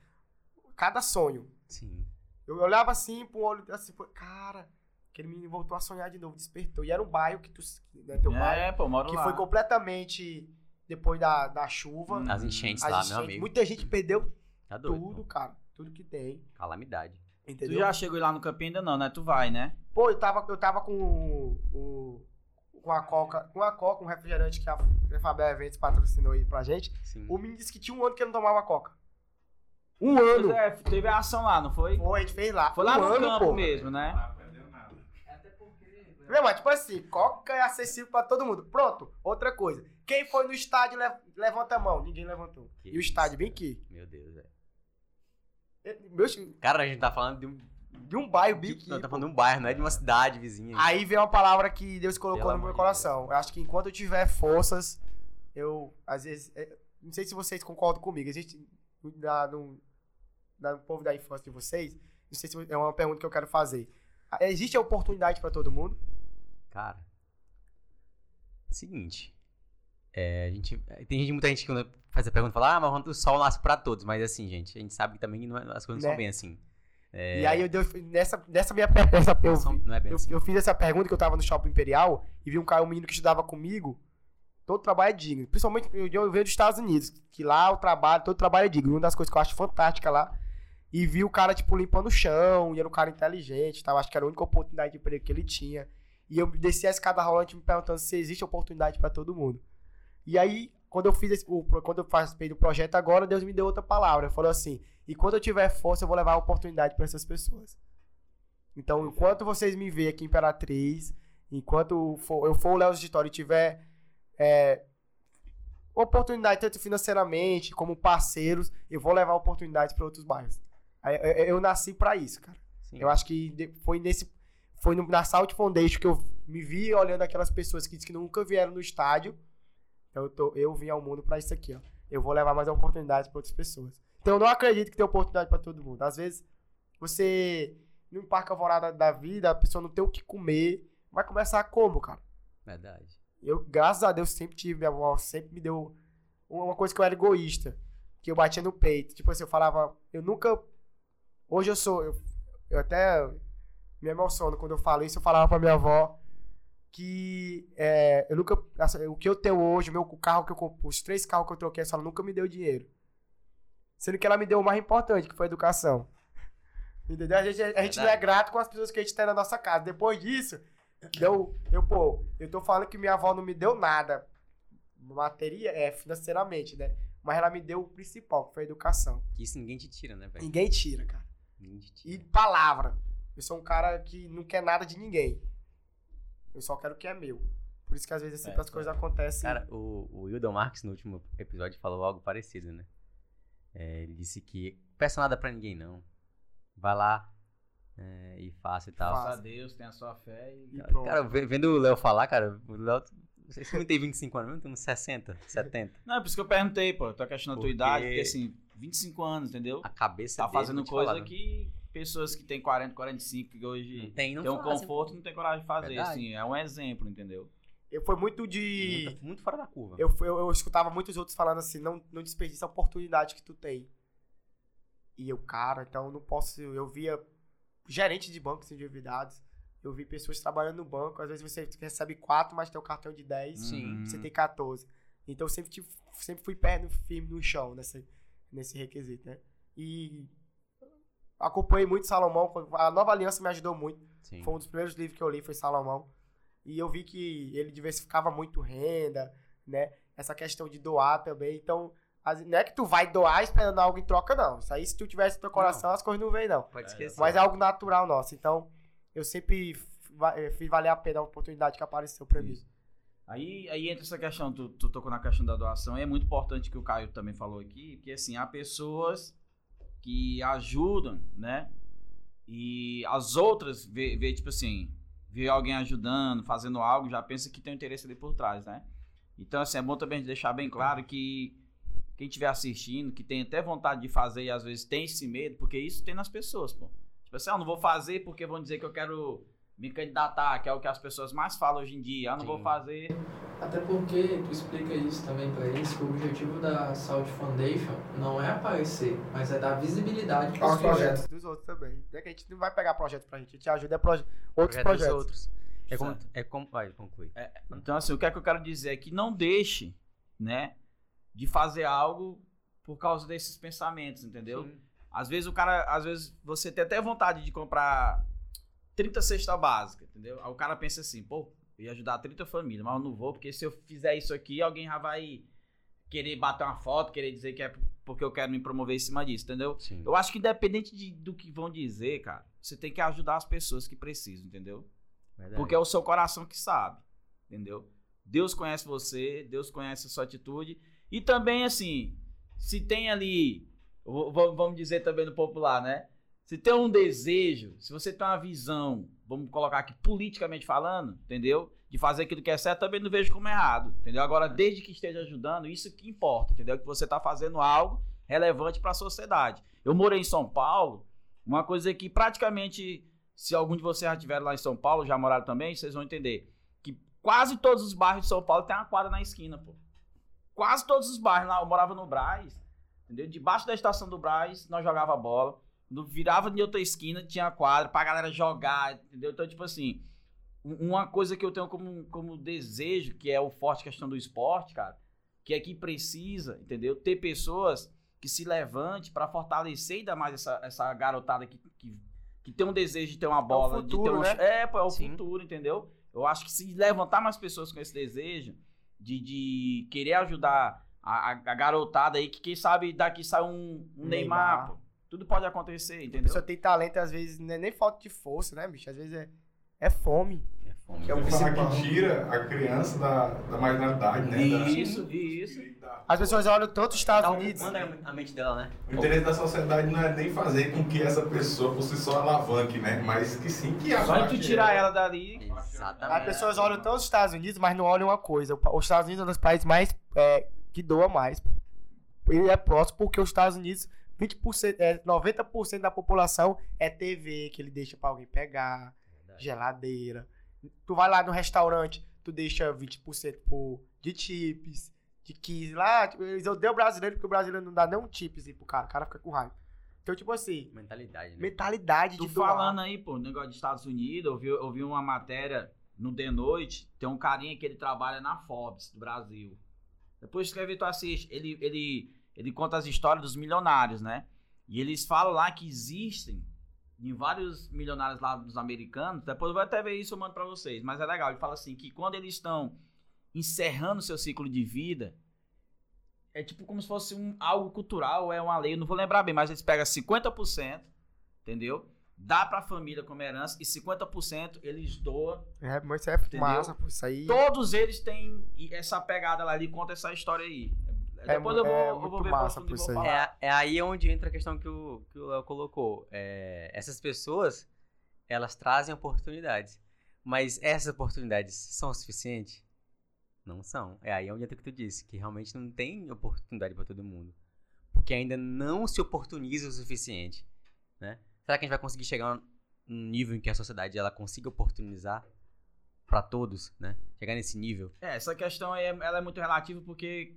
Speaker 3: cada sonho.
Speaker 1: Sim.
Speaker 3: Eu olhava assim pro olho, assim, cara, aquele menino voltou a sonhar de novo, despertou. E era um bairro que tu, né, teu bairro,
Speaker 2: É, pô, moro
Speaker 3: que
Speaker 2: lá.
Speaker 3: foi completamente depois da, da chuva.
Speaker 1: As enchentes
Speaker 3: as
Speaker 1: lá,
Speaker 3: enchentes,
Speaker 1: meu amigo.
Speaker 3: Muita gente perdeu
Speaker 1: Tá doido.
Speaker 3: tudo,
Speaker 1: pô.
Speaker 3: cara. Tudo que tem.
Speaker 1: Calamidade.
Speaker 2: Tu
Speaker 3: Entendeu?
Speaker 2: já chegou lá no campinho ainda não, né? Tu vai, né?
Speaker 3: Pô, eu tava, eu tava com o, o- com a Coca, com a Coca, um refrigerante que a Fabel Eventos patrocinou aí pra gente.
Speaker 1: Sim.
Speaker 3: O menino disse que tinha um ano que ele não tomava Coca. Um
Speaker 2: Pois
Speaker 3: ano.
Speaker 2: é, teve a ação lá, não foi?
Speaker 3: Foi, a gente fez lá.
Speaker 2: Foi lá
Speaker 3: um
Speaker 2: no
Speaker 3: ano,
Speaker 2: campo
Speaker 3: pô.
Speaker 2: mesmo, né?
Speaker 3: Meu, mas tipo assim, Coca é acessível pra todo mundo. Pronto, outra coisa. Quem foi no estádio, le- levanta a mão. Ninguém levantou.
Speaker 1: Que
Speaker 3: e o
Speaker 1: isso.
Speaker 3: estádio bem aqui.
Speaker 1: Meu Deus, velho.
Speaker 3: Meu,
Speaker 1: Cara, a gente tá falando de um.
Speaker 3: De um bairro.
Speaker 1: Não, tá
Speaker 3: pô.
Speaker 1: falando de um bairro, não é de uma cidade vizinha.
Speaker 3: Aí veio uma palavra que Deus colocou
Speaker 1: Pelo
Speaker 3: no meu coração. Eu acho que enquanto eu tiver forças, eu, às vezes, é, não sei se vocês concordam comigo, existe na, no, na- no povo da infância de vocês, não sei se é uma pergunta que eu quero fazer. Existe a oportunidade pra todo mundo?
Speaker 1: Cara. Seguinte. é, a gente, tem gente, muita gente que faz a pergunta fala, ah, mas o sol nasce pra todos. Mas assim, gente, a gente sabe que também não é- as coisas não
Speaker 3: Né?
Speaker 1: são bem assim. É,
Speaker 3: E aí eu nessa, nessa minha pergunta, eu,
Speaker 1: é
Speaker 3: eu,
Speaker 1: assim.
Speaker 3: eu fiz essa pergunta que eu tava no Shopping Imperial e vi um cara, um menino que estudava comigo. Todo trabalho é digno. Principalmente eu, eu venho dos Estados Unidos, que lá o trabalho, todo trabalho é digno. Uma das coisas que eu acho fantástica lá. E vi o cara, tipo, limpando o chão, e era um cara inteligente, tava, acho que era a única oportunidade de emprego que ele tinha. E eu desci a escada rolante me perguntando se existe oportunidade pra todo mundo. E aí, quando eu fiz esse, o, quando eu participei do projeto agora, Deus me deu outra palavra. Falou assim: e quando eu tiver força, eu vou levar a oportunidade pra essas pessoas. Então, enquanto vocês me veem aqui em Imperatriz, enquanto for- eu for o Léo Vitória e tiver é, oportunidade, tanto financeiramente como parceiros, eu vou levar oportunidades para outros bairros. Aí, Eu, eu nasci para isso, cara.
Speaker 1: Sim.
Speaker 3: Eu acho que foi nesse. Foi no- na Salt Foundation que eu me vi olhando aquelas pessoas que que nunca vieram no estádio. Então eu, tô, eu vim ao mundo para isso aqui, ó. Eu vou levar mais oportunidades para outras pessoas. Então eu não acredito que tem oportunidade para todo mundo. Às vezes, você, num parque alvorada da vida, a pessoa não tem o que comer. Vai começar como, cara?
Speaker 1: Verdade.
Speaker 3: Eu, graças a Deus, sempre tive, minha avó sempre me deu uma coisa que eu era egoísta, que eu batia no peito. Tipo assim, eu falava, eu nunca. Hoje eu sou. Eu, eu até me emociono quando eu falo isso. Eu falava pra minha avó que é, eu nunca. assim, O que eu tenho hoje, o meu o carro que eu comp- os três carros que eu troquei, ela nunca me deu dinheiro. Sendo que ela me deu o mais importante, que foi a educação. Entendeu? A gente, a gente não é grato com as pessoas que a gente tem na nossa casa. Depois disso, deu, eu, pô, eu tô falando que minha avó não me deu nada. Materia, é, financeiramente, né? Mas ela me deu o principal, que foi a educação.
Speaker 1: Que isso ninguém te tira, né, velho?
Speaker 3: Ninguém tira, cara.
Speaker 1: Ninguém te
Speaker 3: E
Speaker 1: tira.
Speaker 3: palavra. Eu sou um cara que não quer nada de ninguém. Eu só quero o que é meu. Por isso que às vezes sempre
Speaker 2: É,
Speaker 3: as coisas acontecem.
Speaker 1: Cara, o, o Wildon Marques, no último episódio, falou algo parecido, né? É, ele disse que peça nada pra ninguém, não. Vai lá é, e faça e tal.
Speaker 3: Faça.
Speaker 2: Graças a Deus, tem a sua fé e.
Speaker 3: E pronto.
Speaker 1: Cara, ve- vendo o Léo falar, cara, o Léo. Não sei se não tem 25 anos, não tem uns 60, 70.
Speaker 2: Não, é por isso que eu perguntei, pô. Tô questionando a tua
Speaker 1: Porque-
Speaker 2: idade, porque assim, 25 anos, entendeu?
Speaker 1: A cabeça
Speaker 2: Tá
Speaker 1: dele,
Speaker 2: fazendo coisa
Speaker 1: falar,
Speaker 2: que pessoas que têm 40, 45, que
Speaker 1: Não
Speaker 2: hoje
Speaker 1: tem, não
Speaker 2: tem um conforto,
Speaker 1: pô.
Speaker 2: não tem coragem de fazer,
Speaker 1: Verdade.
Speaker 2: assim. É um exemplo, entendeu?
Speaker 3: Eu foi muito de.
Speaker 1: Muito, muito fora da curva.
Speaker 3: Eu, eu, eu escutava muitos outros falando assim, não, não desperdiça a oportunidade que tu tem. E eu, cara, então eu não posso. Eu via gerente de bancos endividados. Eu vi pessoas trabalhando no banco. Às vezes você recebe 4, mas tem o cartão de 10.
Speaker 1: Sim.
Speaker 3: Você tem 14. Então eu sempre, tive- sempre fui perto firme no chão nesse, nesse requisito, né? E acompanhei muito Salomão. A nova aliança me ajudou muito.
Speaker 1: Sim.
Speaker 3: Foi um dos primeiros livros que eu li, foi Salomão. E eu vi que ele diversificava muito renda, né? Essa questão de doar também. Então, as- não é que tu vai doar esperando algo em troca, não. Isso aí, se tu tivesse no teu coração, as coisas não vêm, não.
Speaker 1: Pode
Speaker 2: É,
Speaker 1: esquecer.
Speaker 3: Mas é algo natural nosso. Então, eu sempre eh, fiz valer a pena a oportunidade que apareceu pra mim.
Speaker 2: Aí, aí entra essa questão, tu, tu tocou na questão da doação, e é muito importante que o Caio também falou aqui, que assim, há pessoas que ajudam, né? E as outras vê, vê, tipo assim, vê alguém ajudando, fazendo algo, já pensa que tem um interesse ali por trás, né? Então, assim, é bom também deixar bem claro que quem estiver assistindo, que tem até vontade de fazer e às vezes tem esse medo, porque isso tem nas pessoas, pô. Tipo assim, ah, não vou fazer porque vão dizer que eu quero me candidatar, que é o que as pessoas mais falam hoje em dia. Ah, não vou
Speaker 1: Sim.
Speaker 2: fazer
Speaker 5: Até porque tu explica isso também pra eles, que o objetivo da Salt Foundation não é aparecer, mas é dar visibilidade para
Speaker 3: Aos
Speaker 5: os projetos.
Speaker 3: projetos dos outros também. É que a gente não vai pegar projeto pra gente, a gente ajuda é proje outros
Speaker 1: Projeto dos
Speaker 3: projetos.
Speaker 1: outros. É como, é como. Vai, conclui.
Speaker 2: Então, assim, o que é que eu quero dizer é que não deixe, né, de fazer algo por causa desses pensamentos, entendeu?
Speaker 1: Sim.
Speaker 2: Às vezes o cara, às vezes você tem até vontade de comprar 30 cesta básica, entendeu? Aí o cara pensa assim, pô, eu ia ajudar 30 famílias, mas eu não vou, porque se eu fizer isso aqui, alguém já vai querer bater uma foto, querer dizer que é porque eu quero me promover em cima disso, entendeu?
Speaker 1: Sim.
Speaker 2: Eu acho que independente de- do que vão dizer, cara, você tem que ajudar as pessoas que precisam, entendeu?
Speaker 1: Verdade.
Speaker 2: Porque é o seu coração que sabe, entendeu? Deus conhece você, Deus conhece a sua atitude. E também, assim, se tem ali, vamos dizer também no popular, né? Se tem um desejo, se você tem uma visão, vamos colocar aqui politicamente falando, entendeu? De fazer aquilo que é certo, também não vejo como errado, entendeu? Agora, desde que esteja ajudando, isso que importa, entendeu? Que você está fazendo algo relevante para a sociedade. Eu morei em São Paulo, uma coisa que praticamente se algum de vocês já estiveram lá em São Paulo, já moraram também, vocês vão entender que quase todos os bairros de São Paulo tem uma quadra na esquina, pô. quase todos os bairros lá. Eu morava no Braz, entendeu? Debaixo da estação do Braz, nós jogava bola. Quando virava de outra esquina, tinha quadra pra galera jogar, entendeu? Então, tipo assim, um- uma coisa que eu tenho como, como desejo, que é o forte questão do esporte, cara, que é que precisa, entendeu? Ter pessoas que se levante pra fortalecer ainda mais essa, essa garotada que, que, que tem um desejo de ter uma bola, de ter
Speaker 3: futuro,
Speaker 2: um,
Speaker 3: né?
Speaker 2: É, pô, é o
Speaker 1: Sim.
Speaker 2: futuro, entendeu? Eu acho que se levantar mais pessoas com esse desejo de, de querer ajudar a, a- a garotada aí, que quem sabe daqui sai um, um Neymar,
Speaker 3: Neymar.
Speaker 2: Tudo pode acontecer,
Speaker 3: A
Speaker 2: entendeu?
Speaker 3: pessoa tem talento, às vezes, não é nem falta de força, né, bicho? Às vezes é, é fome.
Speaker 1: É fome.
Speaker 3: Que é o principal.
Speaker 4: que tira a criança da, da marginalidade, né? Da-
Speaker 2: Isso, isso.
Speaker 4: da-
Speaker 3: As pessoas olham tanto os Estados
Speaker 1: um-
Speaker 3: Unidos.
Speaker 1: Manda a mente dela, né?
Speaker 4: O interesse da sociedade não é nem fazer com que essa pessoa por si só alavanque, né? Mas que sim que
Speaker 2: Só de tu tirar
Speaker 4: ela.
Speaker 2: dali.
Speaker 1: Exatamente.
Speaker 3: As pessoas olham tanto os Estados Unidos, mas não olham uma coisa. Os Estados Unidos é um dos países mais é, que doa mais. Ele é próximo porque os Estados Unidos, 20%, é, 90% da população é TV que ele deixa pra alguém pegar,
Speaker 1: Verdade.
Speaker 3: geladeira. Tu vai lá no restaurante, tu deixa 20% por, de chips, de 15 lá. Tipo, eles odeiam o brasileiro porque o brasileiro não dá nem um chipzinho pro cara. O cara fica com raiva. Então, tipo assim,
Speaker 1: Mentalidade, né?
Speaker 3: mentalidade
Speaker 2: Tu
Speaker 3: de doar.
Speaker 2: falando aí, pô, negócio dos Estados Unidos, eu vi, eu vi uma matéria no The Noite, tem um carinha que ele trabalha na Forbes do Brasil. Depois escreve tu assiste. Ele, ele, ele conta as histórias dos milionários, né? E eles falam lá que existem em vários milionários lá dos americanos. Depois eu vou até ver isso, eu mando pra vocês. Mas é legal. Ele fala assim que quando eles estão encerrando seu ciclo de vida, é tipo como se fosse um, algo cultural, é uma lei, eu não vou lembrar bem, mas eles pegam 50%, entendeu? Dá pra família como herança e 50% eles doam.
Speaker 3: É, mas é
Speaker 2: Entendeu?
Speaker 3: massa. Isso aí.
Speaker 2: Todos eles têm essa pegada lá ali, conta essa história aí.
Speaker 3: É
Speaker 2: Depois
Speaker 3: mu-
Speaker 2: eu vou,
Speaker 3: é
Speaker 2: eu vou ver
Speaker 3: massa por isso aí.
Speaker 1: É, é aí onde entra a questão que o que o Léo colocou. É, essas pessoas, elas trazem oportunidades. Mas essas oportunidades são o suficiente? Não são. É aí onde entra o que tu disse, que realmente não tem oportunidade para todo mundo. Porque ainda não se oportuniza o suficiente. Né? Será que a gente vai conseguir chegar num nível em que a sociedade ela consiga oportunizar para todos, né? Chegar nesse nível?
Speaker 2: É, essa questão aí, é- ela é muito relativa porque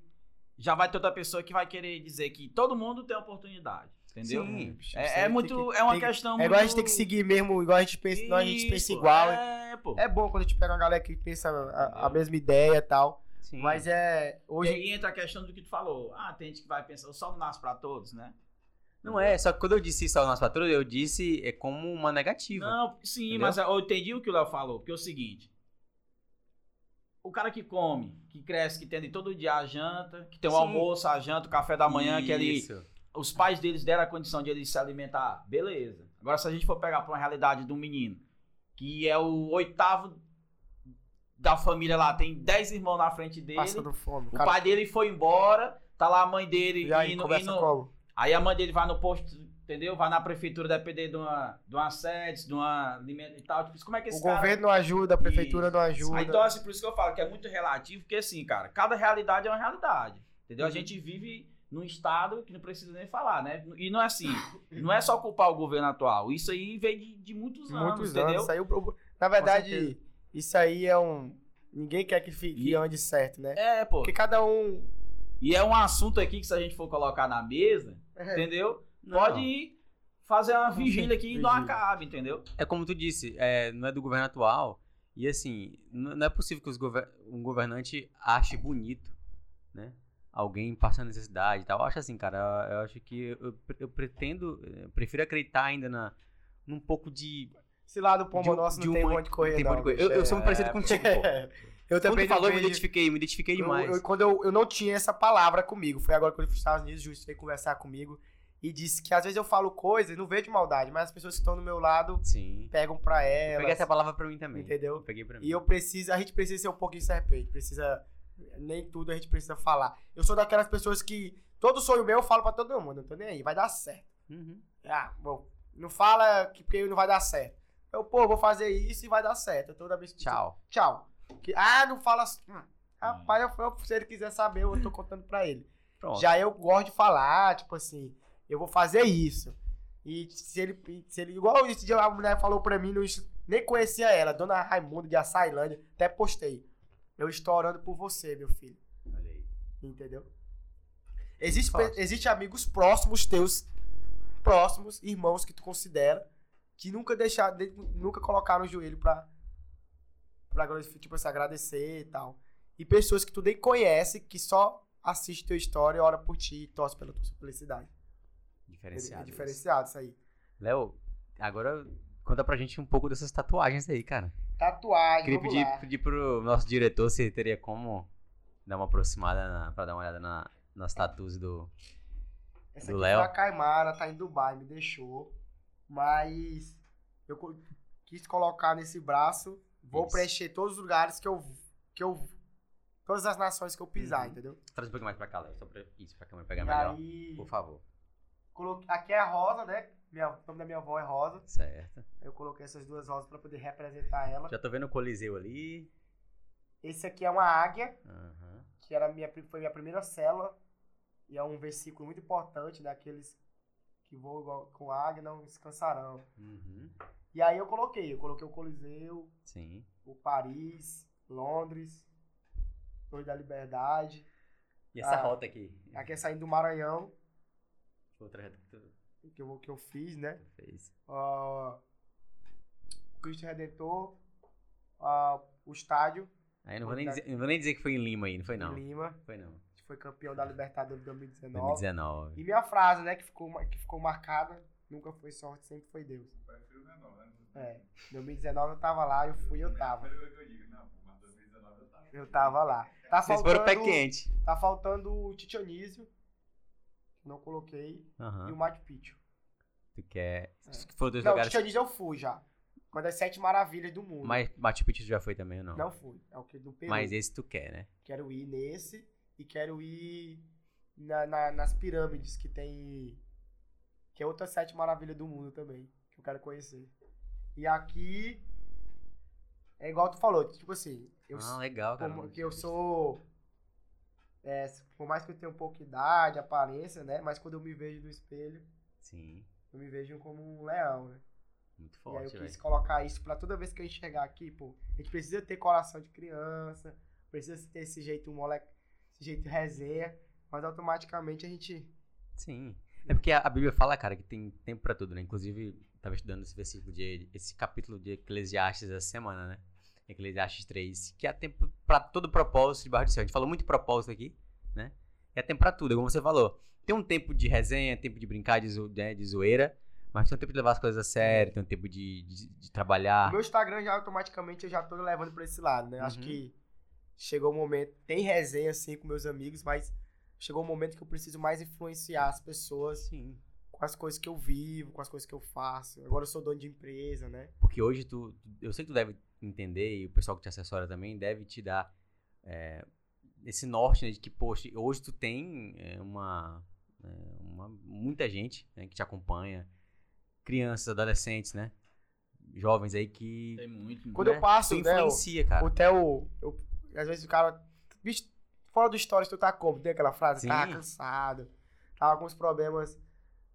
Speaker 2: já vai ter outra pessoa que vai querer dizer que todo mundo tem oportunidade, entendeu?
Speaker 1: Sim.
Speaker 2: É,
Speaker 3: isso
Speaker 2: é
Speaker 3: aí
Speaker 2: muito,
Speaker 3: que-
Speaker 2: é uma
Speaker 3: tem que-
Speaker 2: questão
Speaker 3: É
Speaker 2: muito...
Speaker 3: igual a gente tem que seguir mesmo, igual a gente pensa, nós a gente pensa
Speaker 2: Isso,
Speaker 3: igual.
Speaker 2: É, pô.
Speaker 3: É bom quando a gente pega uma galera que pensa a, a mesma ideia e tal.
Speaker 1: Sim.
Speaker 3: Mas é.
Speaker 2: E
Speaker 3: Hoje.
Speaker 2: aí entra a questão do que tu falou. Ah, tem gente que vai pensar, o sol nasce pra todos, né?
Speaker 1: Não é, só que quando eu disse isso ao nosso patrulha, eu disse é como uma negativa.
Speaker 2: Não, sim,
Speaker 1: Entendeu?
Speaker 2: mas eu entendi o que o Léo falou, porque é o seguinte. O cara que come, que cresce, que tem todo dia a janta, que tem o
Speaker 1: Sim.
Speaker 2: almoço, a janta, o café da manhã, que ele,
Speaker 1: Isso.
Speaker 2: os pais deles deram a condição de ele se alimentar, beleza. Agora, se a gente for pegar pra uma realidade de um menino, que é o oitavo da família lá, tem dez irmãos na frente dele,
Speaker 3: Passando fome.
Speaker 2: o
Speaker 3: cara,
Speaker 2: pai dele foi embora, tá lá a mãe dele
Speaker 3: e aí,
Speaker 2: indo, indo-? Aí a mãe dele vai no posto, entendeu? Vai na prefeitura depender de uma, de uma sede, de uma alimento e tal. Tipo, como é que esse
Speaker 3: O
Speaker 2: cara...
Speaker 3: governo não ajuda, a prefeitura não ajuda.
Speaker 2: Aí, então, assim, por isso que eu falo que é muito relativo, porque assim, cara, cada realidade é uma realidade. Entendeu? A
Speaker 3: Uhum.
Speaker 2: gente vive num estado que não precisa nem falar, né? E não é assim, não é só culpar o governo atual. Isso aí vem de, de muitos anos,
Speaker 3: Muitos
Speaker 2: entendeu?
Speaker 3: anos. Pro- na verdade, isso aí é um. Ninguém quer que, fi- que
Speaker 2: E-
Speaker 3: ande certo, né?
Speaker 2: É, pô.
Speaker 3: Porque cada um.
Speaker 2: E é um assunto aqui que se a gente for colocar na mesa, entendeu? Pode ir fazer uma vigília aqui e não acaba, entendeu?
Speaker 1: É como tu disse, é, não é do governo atual. E assim, não é possível que gover- um governante ache bonito, né? Alguém passando necessidade e tal. Eu acho assim, cara, eu, eu acho que eu, eu pretendo, eu prefiro acreditar ainda na, num pouco de.
Speaker 3: Esse lado pombo
Speaker 1: de
Speaker 3: nosso
Speaker 1: de
Speaker 3: não tem
Speaker 1: uma-
Speaker 3: onde correr,
Speaker 1: tem
Speaker 3: não.
Speaker 1: correr. Eu, eu sou muito
Speaker 3: é.
Speaker 1: parecido contigo, pô.
Speaker 3: Eu
Speaker 1: Quando
Speaker 3: também
Speaker 1: tu falou, eu me identifiquei, me identifiquei
Speaker 3: Eu-
Speaker 1: demais.
Speaker 3: eu- quando eu, eu não tinha essa palavra comigo, foi agora quando eu fui para os Estados Unidos, o juiz veio conversar comigo e disse que às vezes eu falo coisas, não vejo de maldade, mas as pessoas que estão do meu lado
Speaker 1: Sim.
Speaker 3: pegam pra
Speaker 1: Eu
Speaker 3: elas.
Speaker 1: peguei essa palavra pra mim também.
Speaker 3: Entendeu?
Speaker 1: Eu peguei pra mim.
Speaker 3: E eu preciso, a gente precisa ser um pouquinho serpente, precisa nem tudo a gente precisa falar. Eu sou daquelas pessoas que todo sonho meu eu falo pra todo mundo, não tô nem aí, vai dar certo.
Speaker 1: Uhum.
Speaker 3: Ah, bom, não fala que porque não vai dar certo. Eu, pô, vou fazer isso e vai dar certo. Eu toda vez que
Speaker 1: Tchau.
Speaker 3: Tchau. Que- ah, não fala. Hum, Rapaz, eu, eu- se ele quiser saber, eu tô contando pra ele.
Speaker 1: Pronto.
Speaker 3: Já eu gosto de falar, tipo assim, eu vou fazer isso. E se ele, se ele igual esse dia a mulher falou pra mim, não, nem conhecia ela, Dona Raimunda de Açailândia, até postei. Eu estou orando por você, meu filho.
Speaker 1: Olha aí.
Speaker 3: Entendeu? Existe,
Speaker 1: Fácil.
Speaker 3: pe- existe amigos próximos teus, próximos, irmãos que tu considera, que nunca deixaram, de- nunca colocaram o joelho pra, pra tipo assim, agradecer e tal. E pessoas que tu nem conhece, que só assiste tua história, ora por ti e torce pela tua felicidade. É
Speaker 1: Diferenciado.
Speaker 3: diferenciado isso aí.
Speaker 1: Léo, agora conta pra gente um pouco dessas tatuagens aí, cara.
Speaker 3: Tatuagem,
Speaker 1: Queria pedir,
Speaker 3: lá.
Speaker 1: pedir pro nosso diretor se teria como dar uma aproximada na, pra dar uma olhada na, nas tatuas do.
Speaker 3: Essa
Speaker 1: do
Speaker 3: aqui
Speaker 1: Léo.
Speaker 3: foi a Caimara, tá em Dubai, me deixou. Mas eu quis colocar nesse braço. Vou
Speaker 1: Isso.
Speaker 3: preencher todos os lugares que eu. Que eu todas as nações que eu pisar,
Speaker 1: Uhum.
Speaker 3: entendeu?
Speaker 1: Traz um pouquinho mais pra cá, Léo. Só pra, isso, pra câmera pegar
Speaker 3: e
Speaker 1: melhor.
Speaker 3: aí.
Speaker 1: Por favor.
Speaker 3: Coloquei- aqui é a rosa, né? Minha, o nome da minha avó é Rosa.
Speaker 1: Certo.
Speaker 3: Eu coloquei essas duas rosas pra poder representar ela.
Speaker 1: Já tô vendo o Coliseu ali.
Speaker 3: Esse aqui é uma águia,
Speaker 1: Aham.
Speaker 3: que era minha, foi minha primeira célula. E é um versículo muito importante daqueles que voam igual- com águia não descansarão.
Speaker 1: Uhum.
Speaker 3: E aí eu coloquei, eu coloquei o Coliseu,
Speaker 1: Sim.
Speaker 3: o Paris, Londres, Torre da Liberdade.
Speaker 1: E essa
Speaker 3: Ah.
Speaker 1: rota aqui?
Speaker 3: Aqui é saindo do Maranhão,
Speaker 1: Outra que tu
Speaker 3: que eu, que eu fiz, né?
Speaker 1: tu fez.
Speaker 3: O Cristo Redentor, ah, o estádio
Speaker 1: Aí não vou, nem dizer, não vou nem dizer que foi em Lima aí, não foi não.
Speaker 3: em Lima,
Speaker 1: Foi não.
Speaker 3: que foi campeão da Libertadores de 2019.
Speaker 1: 2019.
Speaker 3: E minha frase, né, que ficou, que ficou marcada, nunca foi sorte, sempre foi Deus.
Speaker 4: Né?
Speaker 3: É, 2019 eu tava lá, eu fui, eu tava.
Speaker 4: Eu digo, não, pô, mas 2019 eu tava.
Speaker 3: Eu tava lá. Tá
Speaker 1: Vocês foram pé
Speaker 3: faltando,
Speaker 1: quente.
Speaker 3: tá faltando o Titionísio, não coloquei, e o. Machu Picchu.
Speaker 1: Tu quer.
Speaker 3: É.
Speaker 1: Foram dois
Speaker 3: Não,
Speaker 1: lugares.
Speaker 3: Titionísio eu fui já. Uma das sete maravilhas do mundo.
Speaker 1: Mas Machu Picchu já foi também ou não?
Speaker 3: Não fui. É o que do Peru.
Speaker 1: Mas esse tu quer, né?
Speaker 3: Quero ir nesse e quero ir na- na- nas pirâmides que tem. Que é outra sete maravilhas do mundo também. Que eu quero conhecer. E aqui. É igual tu falou, tipo assim. Eu,
Speaker 1: ah, legal, cara.
Speaker 3: como que eu sou. É, por mais que eu tenha um pouco de idade, aparência, né? Mas quando eu me vejo no espelho,
Speaker 1: Sim,
Speaker 3: eu me vejo como um leão, né?
Speaker 1: muito
Speaker 3: e aí
Speaker 1: forte,
Speaker 3: eu quis colocar isso pra toda vez que a gente chegar aqui, pô. A gente precisa ter coração de criança, precisa ter esse jeito moleque, esse jeito resenha, mas automaticamente a gente.
Speaker 1: Sim. É porque a, Bíblia fala, cara, que tem tempo pra tudo, né? Inclusive, eu tava estudando esse versículo de esse capítulo de Eclesiastes essa semana, né? Eclesiastes 3, que há tempo pra todo propósito debaixo do céu. A gente falou muito de propósito aqui, né? E há tempo pra tudo, como você falou. Tem um tempo de resenha, tempo de brincar, de, zo- né, de zoeira, mas tem um tempo de levar as coisas a sério, tem um tempo de, de, de
Speaker 3: O
Speaker 1: trabalhar.
Speaker 3: meu Instagram já automaticamente eu já tô levando pra esse lado, né? Acho
Speaker 1: Uhum.
Speaker 3: que chegou o momento. Tem resenha assim com meus amigos, mas chegou o momento que eu preciso mais influenciar as pessoas
Speaker 1: Sim.
Speaker 3: com as coisas que eu vivo, com as coisas que eu faço. Agora eu sou dono de empresa, né?
Speaker 1: Porque hoje tu- eu sei que tu deve entender, e o pessoal que te assessora também deve te dar é, esse norte, né, de que, poxa, hoje tu tem é, uma, é, uma- muita gente né, que te acompanha, crianças, adolescentes, né? Jovens aí que
Speaker 2: Tem muito.
Speaker 3: Quando
Speaker 1: né,
Speaker 3: eu passo,
Speaker 1: tu
Speaker 3: né? o-
Speaker 1: influencia, cara.
Speaker 3: O Theo, eu- às vezes o cara. Bicho, fora do stories tu tá como? Tem aquela frase?
Speaker 1: Sim.
Speaker 3: Tava cansado. Tava com uns problemas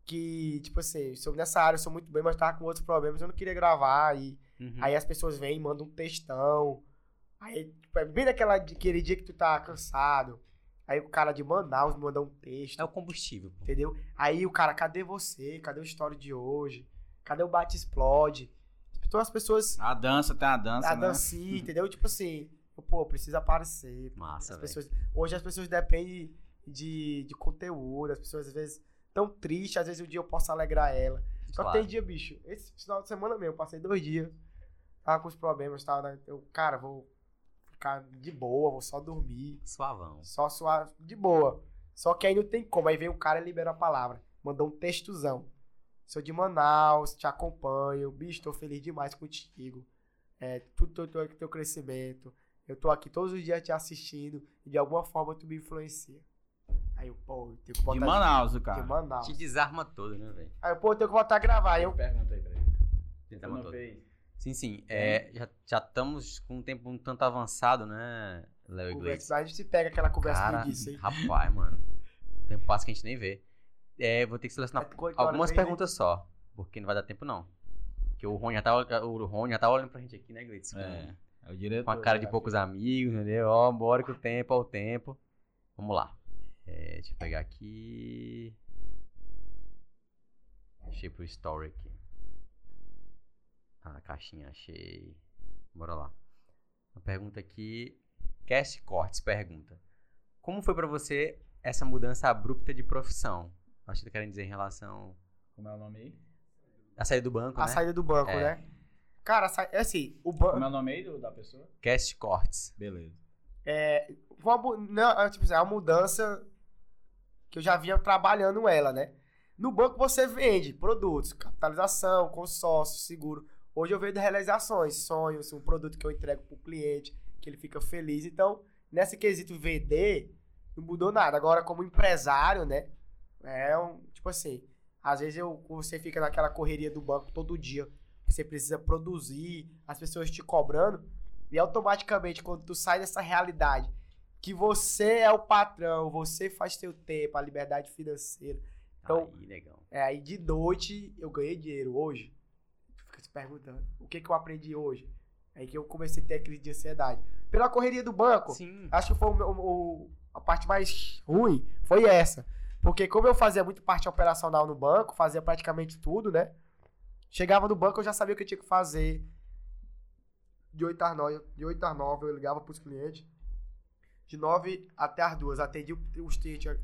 Speaker 3: que, tipo assim, sou nessa área eu sou muito bem, mas tava com outros problemas, eu não queria gravar. E
Speaker 1: Uhum.
Speaker 3: aí as pessoas vêm e mandam um textão. Aí, tipo, é bem naquela, aquele dia que tu tá cansado. Aí o cara de Manaus manda um texto,
Speaker 1: É o combustível, pô.
Speaker 3: entendeu? Aí o cara, cadê você? Cadê o story de hoje? Cadê o Bate Explode? Então as pessoas.
Speaker 2: A dança tem a dança,
Speaker 3: A
Speaker 2: né?
Speaker 3: dancinha, entendeu? Tipo assim, pô, precisa aparecer.
Speaker 1: Massa,
Speaker 3: As pessoas, hoje as pessoas dependem de, de conteúdo, as pessoas às vezes tão tristes, às vezes um dia eu posso alegrar ela. Só
Speaker 1: Claro.
Speaker 3: tem dia, bicho. Esse final de semana mesmo, eu passei dois dias, tava com os problemas, tava, né? eu, cara, vou ficar de boa, vou só dormir,
Speaker 1: Suavão.
Speaker 3: só suar de boa. Só que aí não tem como, aí vem o cara e libera a palavra, mandou um textozão. Sou de Manaus, te acompanho, bicho, tô feliz demais contigo. É, tudo teu, teu, teu crescimento. Eu tô aqui todos os dias te assistindo e de alguma forma tu me influencia. Aí eu, pô, eu tenho que botar
Speaker 2: De Manaus, o cara.
Speaker 3: de Manaus.
Speaker 1: Te desarma todo, né, velho?
Speaker 3: Aí eu, pô, eu tenho que voltar a gravar. Eu,
Speaker 2: Pergunta aí pra ele.
Speaker 1: Todo. Sim, sim. É, já, já estamos com um tempo um tanto avançado, né, Léo e
Speaker 3: conversa, a gente se pega aquela conversa
Speaker 1: Cara,
Speaker 3: disso aí.
Speaker 1: rapaz, mano. Tem um passo que a gente nem vê. É, vou ter que selecionar
Speaker 3: É,
Speaker 1: algumas
Speaker 3: né?
Speaker 1: perguntas só. Porque não vai dar tempo, não. Porque o Rony já tá, o Rony já tá olhando pra gente aqui, né, Glitz?
Speaker 2: É, é o diretor.
Speaker 1: Com a cara de
Speaker 2: né?
Speaker 1: poucos amigos, entendeu? Ó, bora que o tempo é o tempo. Vamos lá. É, deixa eu pegar aqui. Achei pro story aqui. Ah, na caixinha, achei. Bora lá. Uma pergunta aqui. Cast Cortes pergunta: Como foi pra você essa mudança abrupta de profissão? Acho que tá querendo dizer em relação
Speaker 2: Como é o nome aí?
Speaker 1: à saída do banco,
Speaker 3: A
Speaker 1: né?
Speaker 3: saída do banco,
Speaker 1: É.
Speaker 3: né? Cara, sa- é assim, o
Speaker 2: Como
Speaker 3: banco.
Speaker 2: é o nome aí do- da pessoa?
Speaker 1: Cast Cortes.
Speaker 2: Beleza.
Speaker 3: É, mu- não, é, tipo assim, é uma mudança que eu já vinha trabalhando ela, né? No banco você vende produtos, capitalização, consórcio, seguro. Hoje eu vendo realizações, sonhos, um produto que eu entrego pro cliente, que ele fica feliz. Então, nesse quesito vender, não mudou nada. Agora, como empresário, né? É um, tipo assim, às vezes eu, você fica naquela correria do banco todo dia, você precisa produzir, as pessoas te cobrando, e automaticamente, quando tu sai dessa realidade, que você é o patrão, você faz teu tempo, a liberdade financeira. Então,
Speaker 1: Aí, legal.
Speaker 3: é, aí de noite eu ganhei dinheiro hoje. Se perguntando, o que que eu aprendi hoje? Aí que eu comecei a ter crise de ansiedade. Pela correria do banco,
Speaker 1: Sim.
Speaker 3: acho que foi o o- a parte mais ruim, foi essa. Porque como eu fazia muito parte operacional no banco, fazia praticamente tudo, né? Chegava no banco, eu já sabia o que eu tinha que fazer. De 8 às 9, de 8 às 9 eu ligava pros clientes. De 9 até as 2, atendi o- os clientes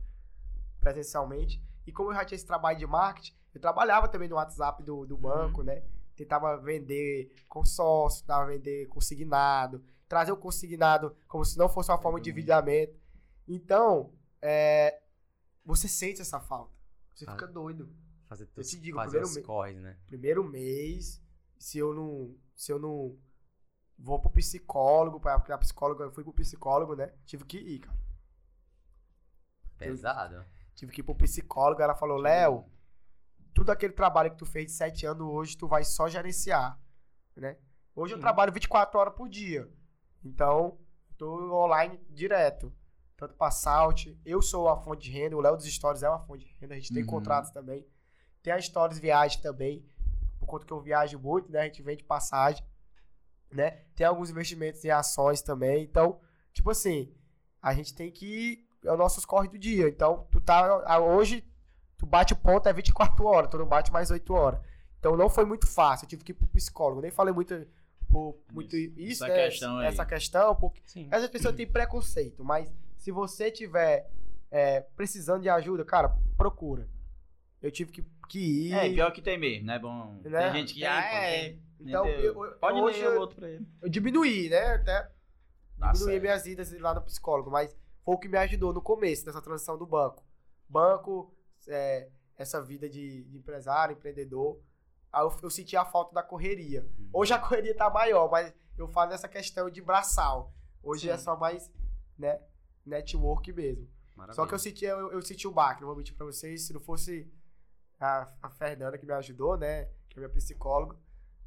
Speaker 3: presencialmente. E como eu já tinha esse trabalho de marketing, eu trabalhava também no WhatsApp do, do banco, né? Tentava vender consórcio, tentava vender consignado, trazer o consignado como se não fosse uma forma de endividamento. Então, é, você sente essa falta. Você
Speaker 1: Ah.
Speaker 3: fica doido.
Speaker 1: Fazer, teus,
Speaker 3: te digo, primeiro me-
Speaker 1: corres, né?
Speaker 3: Primeiro mês, se eu não, se eu não vou pro psicólogo, pra- porque a psicóloga, eu fui pro psicólogo, né? Tive que ir, cara.
Speaker 1: Pesado.
Speaker 3: Tive que ir pro psicólogo, ela falou, Léo, tudo aquele trabalho que tu fez de 7 anos hoje, tu vai só gerenciar, né? Hoje eu
Speaker 1: Sim.
Speaker 3: trabalho 24 horas por dia. Então, tô online direto. Tanto pra Salt, eu sou a fonte de renda, o Léo dos Stories é uma fonte de renda, a gente tem
Speaker 2: Uhum.
Speaker 3: contratos também. Tem a Stories Viagem também, por conta que eu viajo muito, né? A gente vende passagem, né? Tem alguns investimentos em ações também. Então, tipo assim, a gente tem que. É o nosso corre do dia. Então, tu tá. Hoje, tu bate o ponto é 24 horas, tu não bate mais 8 horas. Então não foi muito fácil. Eu tive que ir pro psicólogo. Nem falei muito, por- muito
Speaker 2: Isso.
Speaker 3: isso,
Speaker 2: Essa
Speaker 3: né?
Speaker 2: questão aí.
Speaker 3: Essa questão, porque
Speaker 1: Sim.
Speaker 3: essa pessoa tem preconceito, mas se você tiver é, precisando de ajuda, cara, procura. Eu tive que, que ir.
Speaker 2: É, pior que tem mesmo, né? Bom,
Speaker 3: Né?
Speaker 2: tem gente que
Speaker 3: Tem,
Speaker 2: ah, é,
Speaker 3: Então,
Speaker 2: entendeu?
Speaker 3: eu- eu-
Speaker 2: pode
Speaker 3: hoje
Speaker 2: ler
Speaker 3: eu-
Speaker 2: o outro pra ele.
Speaker 3: eu diminuí, né? Até
Speaker 2: Tá
Speaker 3: diminuí
Speaker 2: certo.
Speaker 3: minhas idas lá no psicólogo, mas foi o que me ajudou no começo dessa transição do banco. Banco, é, essa vida de, de empresário, empreendedor. Eu, eu senti a falta da correria. Hoje a correria tá maior, mas eu falo nessa questão de braçal. Hoje é
Speaker 1: Sim.
Speaker 3: só mais, né, network mesmo.
Speaker 1: Maravilha.
Speaker 3: Só que eu senti, eu, eu senti o baque, não vou mentir pra vocês, se não fosse a, a Fernanda que me ajudou, né, que é minha psicóloga,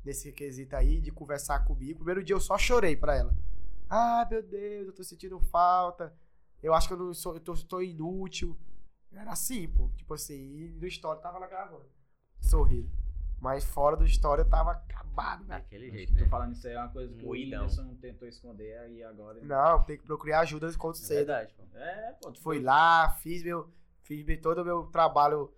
Speaker 3: nesse quesito aí, de conversar comigo. Primeiro dia eu só chorei pra ela. Ah, meu Deus, eu tô sentindo falta, eu acho que eu não sou, eu tô, tô inútil. Era assim, pô, tipo assim, e no história tava lá gravando, sorrindo. Mas fora do história eu tava acabado, velho.
Speaker 1: Daquele
Speaker 2: Acho
Speaker 1: jeito,
Speaker 2: que
Speaker 1: né?
Speaker 2: Tô falando isso aí é uma coisa que
Speaker 1: Moidão.
Speaker 2: o Whindersson tentou esconder aí agora.
Speaker 3: Não, tem que procurar ajuda quanto
Speaker 1: É
Speaker 3: cedo.
Speaker 1: verdade, pô.
Speaker 2: É, pô, tu
Speaker 3: Fui lá, fiz meu, fiz meu- todo o meu trabalho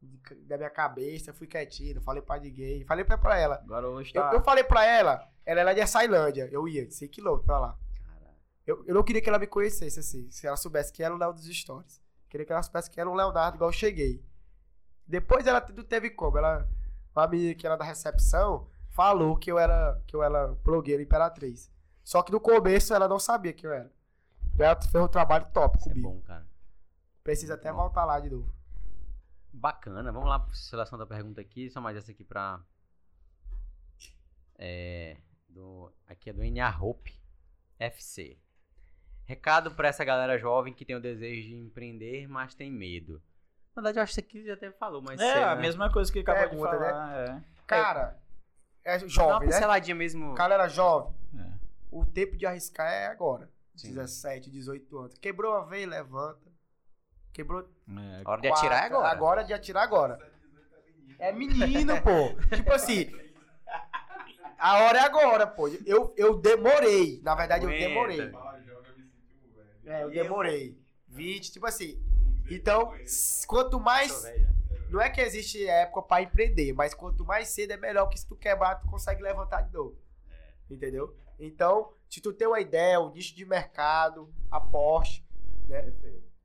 Speaker 3: de- da minha cabeça, fui quietinho, não falei pra ninguém. Falei pra, pra ela.
Speaker 2: Agora hoje
Speaker 3: Eu,
Speaker 2: tá.
Speaker 3: eu falei pra ela, ela era de Açailândia, eu ia, 100 quilômetros pra lá.
Speaker 1: Caralho.
Speaker 3: Eu, eu não queria que ela me conhecesse assim, se ela soubesse que era o Léo dos Stories. Queria que ela soubesse que era um Leonardo, igual eu cheguei. Depois ela não teve como, ela, uma menina que era da recepção, falou que eu era, que eu era blogueira imperatriz. Só que no começo ela não sabia que eu era. Ela fez um trabalho top
Speaker 1: Isso é
Speaker 3: comigo.
Speaker 1: bom, cara.
Speaker 3: Precisa até
Speaker 1: Bom.
Speaker 3: voltar lá de novo.
Speaker 1: Bacana. Vamos lá pra seleção da pergunta aqui. Só mais essa aqui pra. É. Do, aqui é do NA Hope FC. Recado pra essa galera jovem que tem o desejo de empreender, mas tem medo. Na verdade, eu acho que isso aqui já até falou, mas.
Speaker 2: É, a mesma coisa que acabou
Speaker 3: Pergunta,
Speaker 2: de falar. É.
Speaker 3: Cara, é
Speaker 1: Dá uma
Speaker 3: jovem, né?
Speaker 1: pinceladinha mesmo.
Speaker 3: O cara era jovem.
Speaker 2: É.
Speaker 3: O tempo de arriscar é agora.
Speaker 1: Sim.
Speaker 3: 17, 18 anos. Quebrou a veia, levanta. Quebrou.
Speaker 2: É,
Speaker 1: A hora de atirar é agora.
Speaker 3: Agora de atirar agora. É menino, pô. tipo assim. A hora é agora, pô. Eu, eu demorei. Na verdade, eu demorei.
Speaker 4: Fala, joga, me senti um velho.
Speaker 3: É, eu demorei. 20, tipo assim, Então, quanto mais. Não é que existe época pra empreender, mas quanto mais cedo é melhor, porque se tu quebrar, tu consegue levantar de novo. Entendeu? Então, se tu tem uma ideia, um nicho de mercado, aposte, né?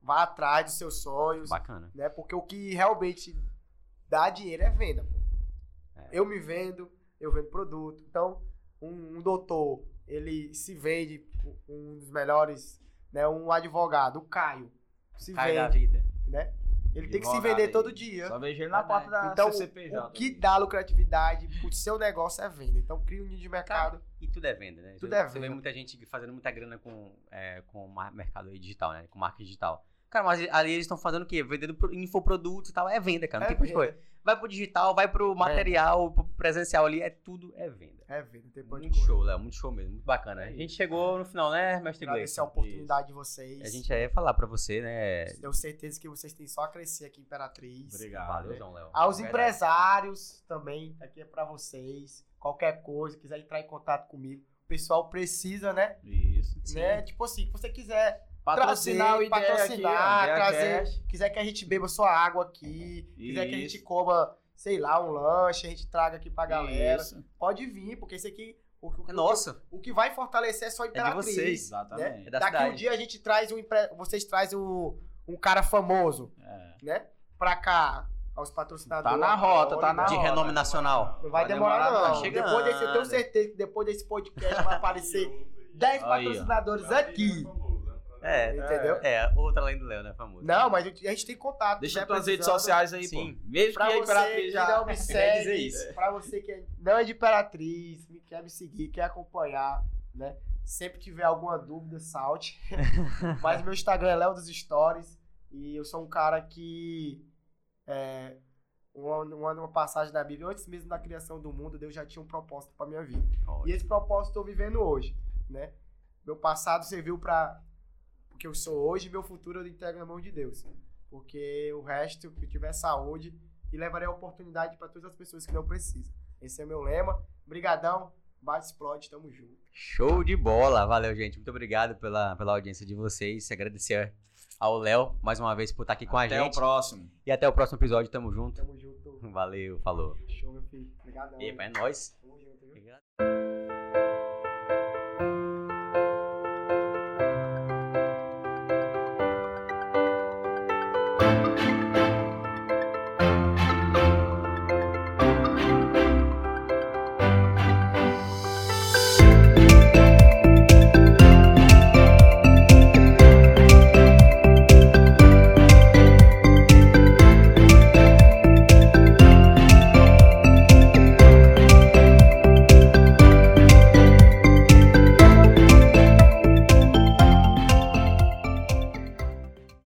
Speaker 3: Vá atrás dos seus sonhos,
Speaker 1: Bacana.
Speaker 3: né? Porque o que realmente dá dinheiro é venda. pô.
Speaker 1: É.
Speaker 3: Eu me vendo, eu vendo produto. Então, um, um doutor, ele se vende, um dos melhores, né? Um advogado, o Caio, se
Speaker 1: Cai da
Speaker 3: vende,
Speaker 1: vida.
Speaker 3: né? Ele tem que se vender
Speaker 2: aí.
Speaker 3: todo dia.
Speaker 2: Só vejo ele na porta da
Speaker 3: Então,
Speaker 2: CCPJ.
Speaker 3: o que dá lucratividade pro seu negócio é venda. Então, cria um nicho de mercado.
Speaker 1: E tudo é venda, né?
Speaker 3: Tudo
Speaker 1: Você-
Speaker 3: é
Speaker 1: Você vê
Speaker 3: venda.
Speaker 1: muita gente fazendo muita grana com, é, com mercado digital, né? Com marketing digital. Cara, mas ali eles estão fazendo o quê? Vendendo pro- infoprodutos e tal. É venda, cara. Não
Speaker 3: É
Speaker 1: tem
Speaker 3: venda.
Speaker 1: correr. Vai pro digital, vai pro material, pro presencial ali. É tudo é venda.
Speaker 3: É venda. Tem
Speaker 1: Muito show, Léo. Muito show mesmo. Muito bacana. A gente chegou no final, né, mestre Gleice?
Speaker 3: Agradecer a oportunidade de vocês.
Speaker 1: A gente ia falar pra você, né?
Speaker 3: Tenho certeza que vocês têm só a crescer aqui em Imperatriz.
Speaker 2: Obrigado.
Speaker 1: Valeuzão, Léo.
Speaker 3: Aos
Speaker 1: Verdade.
Speaker 3: empresários também, aqui é pra vocês. Qualquer coisa, quiser entrar em contato comigo. O pessoal precisa, né?
Speaker 2: Isso.
Speaker 3: né? Tipo assim, se você quiser
Speaker 2: Patrocinar o
Speaker 3: trazer,
Speaker 2: ideia
Speaker 3: patrocinar,
Speaker 2: aqui, ó,
Speaker 3: trazer, quiser que a gente beba sua água aqui, quiser que a gente
Speaker 2: Isso.
Speaker 3: coma, sei lá, um lanche, a gente traga aqui pra galera.
Speaker 2: Isso.
Speaker 3: Pode vir, porque esse aqui o, o-
Speaker 1: É nosso.
Speaker 3: o, que vai fortalecer é só a
Speaker 1: de
Speaker 3: Imperatriz.
Speaker 1: vocês.
Speaker 2: Exatamente.
Speaker 1: É da
Speaker 3: Daqui um
Speaker 1: cidade.
Speaker 3: dia a gente traz um vocês trazem um, um cara famoso,
Speaker 2: É.
Speaker 3: né? Pra cá, aos patrocinadores.
Speaker 2: Tá na rota, tá na
Speaker 1: De
Speaker 2: rota.
Speaker 1: renome nacional.
Speaker 3: Não vai
Speaker 2: Vai
Speaker 3: demorar,
Speaker 2: demorar,
Speaker 3: não.
Speaker 2: tá
Speaker 1: chegando.
Speaker 3: Depois desse, eu tenho certeza que depois desse podcast vai aparecer 10
Speaker 2: Aí, ó.
Speaker 3: patrocinadores aqui.
Speaker 1: É,
Speaker 3: Entendeu?
Speaker 1: é, outra além do Léo, né? Famoso.
Speaker 3: Não, mas a gente tem contato.
Speaker 2: Deixa
Speaker 3: né,
Speaker 2: tuas redes sociais aí,
Speaker 1: Sim.
Speaker 2: pô. Mesmo que
Speaker 3: Pra
Speaker 2: a
Speaker 3: você
Speaker 2: Imperatriz
Speaker 3: que
Speaker 2: já...
Speaker 3: não me segue,
Speaker 1: isso.
Speaker 3: pra você que não é de Imperatriz, me- quer me seguir, quer acompanhar, né? Sempre tiver alguma dúvida, salte. Mas meu Instagram é Léo dos Stories e eu sou um cara que é, uma, uma, uma passagem da Bíblia, antes mesmo da criação do mundo, Deus já tinha um propósito pra minha vida. E esse propósito eu tô vivendo hoje, né? Meu passado serviu para que eu sou hoje e meu futuro eu entrego na mão de Deus. Porque o resto, que eu tiver saúde e levarei a oportunidade para todas as pessoas que não precisam. Esse é o meu lema. Brigadão, bate explode, tamo junto.
Speaker 1: Show de bola. Valeu, gente. Muito obrigado pela, pela audiência de vocês. Agradecer ao Léo mais uma vez por estar aqui com
Speaker 2: Até
Speaker 1: a
Speaker 2: o
Speaker 1: gente.
Speaker 2: próximo.
Speaker 1: E até o próximo episódio. Tamo junto.
Speaker 3: Tamo junto.
Speaker 1: Valeu, falou.
Speaker 3: Show, meu filho. Obrigadão.
Speaker 1: E é nóis.
Speaker 3: Tamo junto, viu?
Speaker 1: Obrigado.